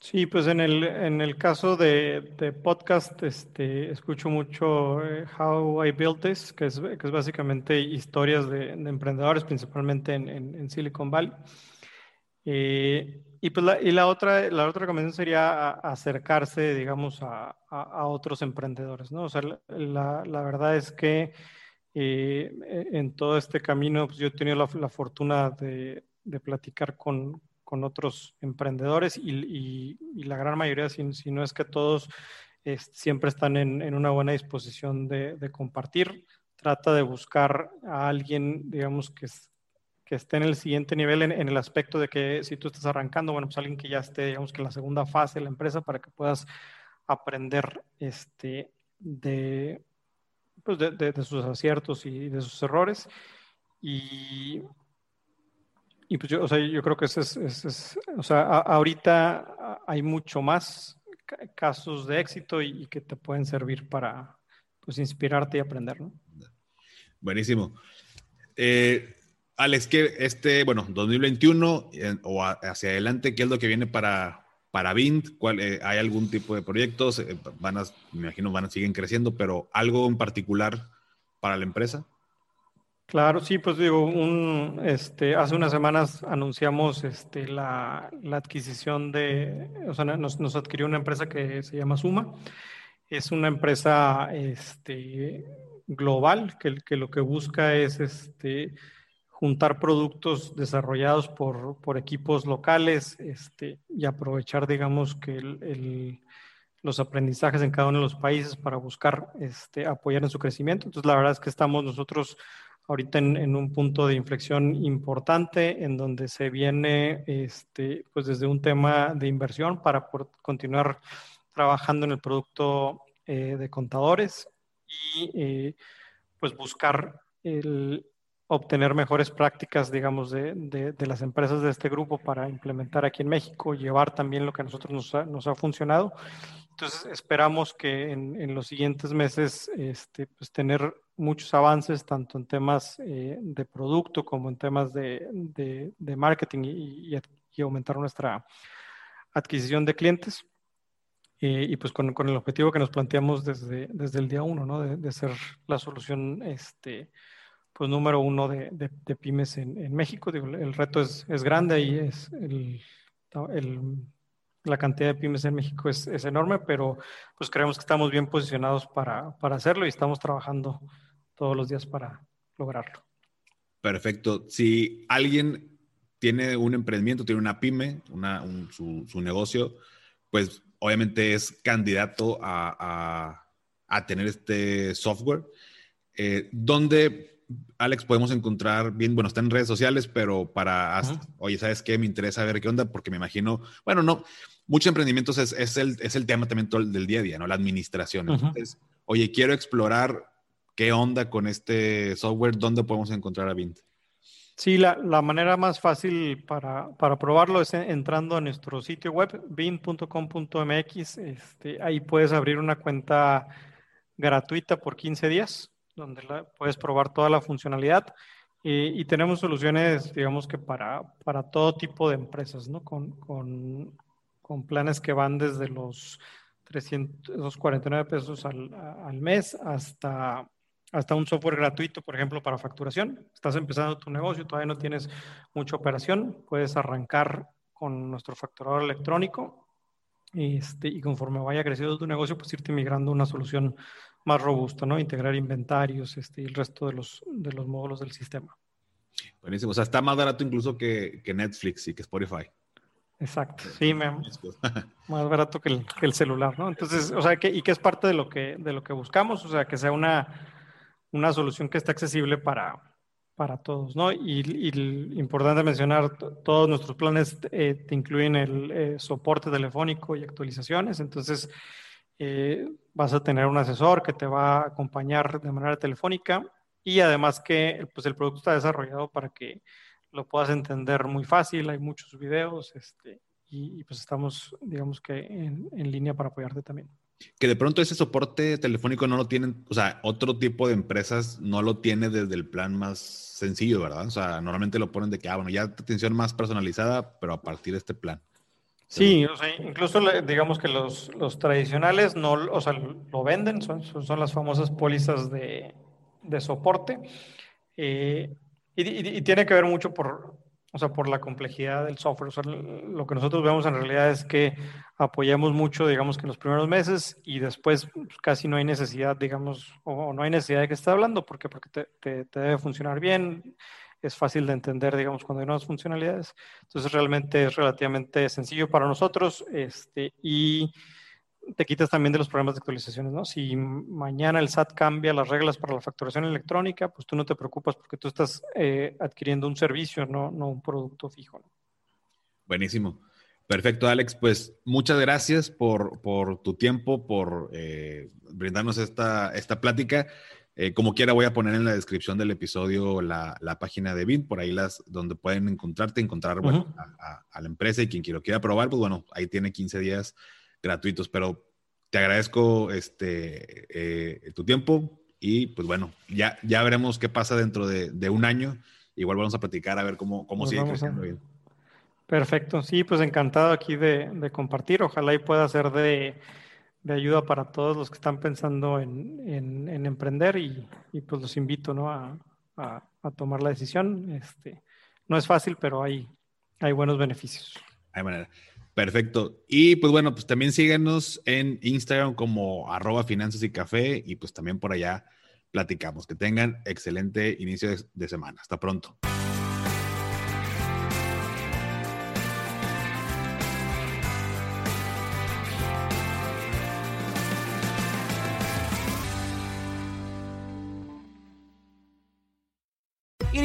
Speaker 1: Sí, pues en el, en el caso de, de podcast, este, escucho mucho eh, How I Built This, que es, que es básicamente historias de, emprendedores, principalmente en, en, Silicon Valley. Y pues la, y la otra, la otra recomendación sería acercarse, digamos, a, a, otros emprendedores, ¿no? O sea, la, la verdad es que eh, en todo este camino, pues yo he tenido la, la fortuna de, de, platicar con, con otros emprendedores y, y, la gran mayoría, si, si no es que todos, siempre están en, en, una buena disposición de, de compartir. Trata de buscar a alguien, digamos, que, esté en el siguiente nivel en, el aspecto de que si tú estás arrancando, bueno, pues alguien que ya esté, digamos que en la segunda fase de la empresa para que puedas aprender este, de, pues de, sus aciertos y de sus errores. Y, y pues yo, o sea, yo creo que es, es, o sea, ahorita hay mucho más casos de éxito y, y, que te pueden servir para, pues, inspirarte y aprender, ¿no? Buenísimo.
Speaker 2: Eh, Alex, que este, bueno, 2021 o hacia adelante, ¿qué es lo que viene para, para Vint? ¿Cuál, eh, ¿Hay algún tipo de proyectos? Eh, van a, me imagino van a siguen creciendo, pero algo en particular para la empresa?
Speaker 1: Claro, sí, pues digo, un, este, hace unas semanas anunciamos este, la, la adquisición de, o sea, nos, nos, adquirió una empresa que se llama Suma. Es una empresa este, global que, que lo que busca es este, juntar productos desarrollados por, por equipos locales este, y aprovechar, digamos, que el, los aprendizajes en cada uno de los países para buscar este, apoyar en su crecimiento. Entonces, la verdad es que estamos nosotros ahorita en, en un punto de inflexión importante en donde se viene, este, pues desde un tema de inversión para continuar trabajando en el producto eh, de contadores y eh, pues buscar el, obtener mejores prácticas, digamos, de, de, las empresas de este grupo para implementar aquí en México, llevar también lo que a nosotros nos ha, funcionado. Entonces, esperamos que en, en, los siguientes meses este, pues, tener muchos avances, tanto en temas eh, de producto como en temas de, de marketing y, y, aumentar nuestra adquisición de clientes. Eh, y pues con, con, el objetivo que nos planteamos desde, desde el día uno, ¿no? De ser la solución este, pues número uno de, de, pymes en, en México. El reto es, es grande y es el, la cantidad de pymes en México es, es, enorme, pero pues creemos que estamos bien posicionados para, para hacerlo y estamos trabajando todos los días para lograrlo.
Speaker 2: Perfecto. Si alguien tiene un emprendimiento, tiene una pyme, una, un, su, su, negocio, pues obviamente es candidato a, a, a tener este software. Eh, ¿Dónde Alex, podemos encontrar bien, bueno, está en redes sociales, pero para, oye, ¿sabes qué? Me interesa ver qué onda, porque me imagino, bueno, no, muchos emprendimientos es, es, el, es el tema también todo del día a día, ¿no? La administración. Entonces, oye, quiero explorar qué onda con este software, ¿dónde podemos encontrar a Vint?
Speaker 1: Sí, la, la manera más fácil para, para, probarlo es entrando a nuestro sitio web, bin.com.mx. Este, ahí puedes abrir una cuenta gratuita por 15 días, donde puedes probar toda la funcionalidad. y tenemos soluciones, digamos que para, para todo tipo de empresas, ¿no? Con, con, con planes que van desde los 349 pesos al, al mes hasta hasta un software gratuito, por ejemplo, para facturación. Estás empezando tu negocio, todavía no tienes mucha operación, puedes arrancar con nuestro facturador electrónico este, y conforme vaya creciendo tu negocio, pues irte migrando a una solución más robusta, ¿no? Integrar inventarios este, y el resto de los, de los módulos del sistema.
Speaker 2: Buenísimo. O sea, está más barato incluso que, que Netflix y que Spotify.
Speaker 1: Exacto, sí, me, más barato que el, que el, celular, ¿no? Entonces, o sea, que, y que es parte de lo que, de lo que buscamos, o sea, que sea una, una solución que esté accesible para, para todos, ¿no? Y, importante mencionar, todos nuestros planes eh, te incluyen el eh, soporte telefónico y actualizaciones, entonces eh, vas a tener un asesor que te va a acompañar de manera telefónica y además que pues, el producto está desarrollado para que lo puedas entender muy fácil, hay muchos videos este, y, pues estamos, digamos que en, en línea para apoyarte también
Speaker 2: que de pronto ese soporte telefónico no lo tienen, o sea, otro tipo de empresas no lo tiene desde el plan más sencillo, ¿verdad? O sea, normalmente lo ponen de que, ah, bueno, ya atención más personalizada, pero a partir de este plan.
Speaker 1: Sí, o sea, incluso digamos que los, los tradicionales no, o sea, lo venden, son, son las famosas pólizas de, de soporte. Eh, y, y, tiene que ver mucho por, o sea, por la complejidad del software. O sea, lo que nosotros vemos en realidad es que apoyamos mucho, digamos que en los primeros meses y después pues, casi no hay necesidad, digamos, o, no hay necesidad de que esté hablando, porque porque te, te, te, debe funcionar bien, es fácil de entender, digamos, cuando hay nuevas funcionalidades. Entonces, realmente es relativamente sencillo para nosotros este, y te quitas también de los problemas de actualizaciones, ¿no? Si mañana el SAT cambia las reglas para la facturación electrónica, pues tú no te preocupas porque tú estás eh, adquiriendo un servicio, no, no un producto fijo.
Speaker 2: Buenísimo. Perfecto, Alex. Pues muchas gracias por, por tu tiempo, por eh, brindarnos esta, esta plática. Eh, como quiera, voy a poner en la descripción del episodio la, la página de BIN, por ahí las donde pueden encontrarte, encontrar bueno, a, a, la empresa y quien quiera, quiera probar, pues bueno, ahí tiene 15 días gratuitos, pero te agradezco este, eh, tu tiempo y pues bueno, ya, ya veremos qué pasa dentro de, de un año. Igual vamos a platicar a ver cómo, cómo sigue creciendo bien.
Speaker 1: Perfecto, sí, pues encantado aquí de, de compartir. Ojalá y pueda ser de, de, ayuda para todos los que están pensando en, en, en emprender y, y, pues los invito ¿no? a, a, tomar la decisión. Este, no es fácil, pero hay, hay buenos beneficios.
Speaker 2: Hay manera. Perfecto. Y pues bueno, pues también síguenos en Instagram como arroba finanzas y café y pues también por allá platicamos. Que tengan excelente inicio de, semana. Hasta pronto.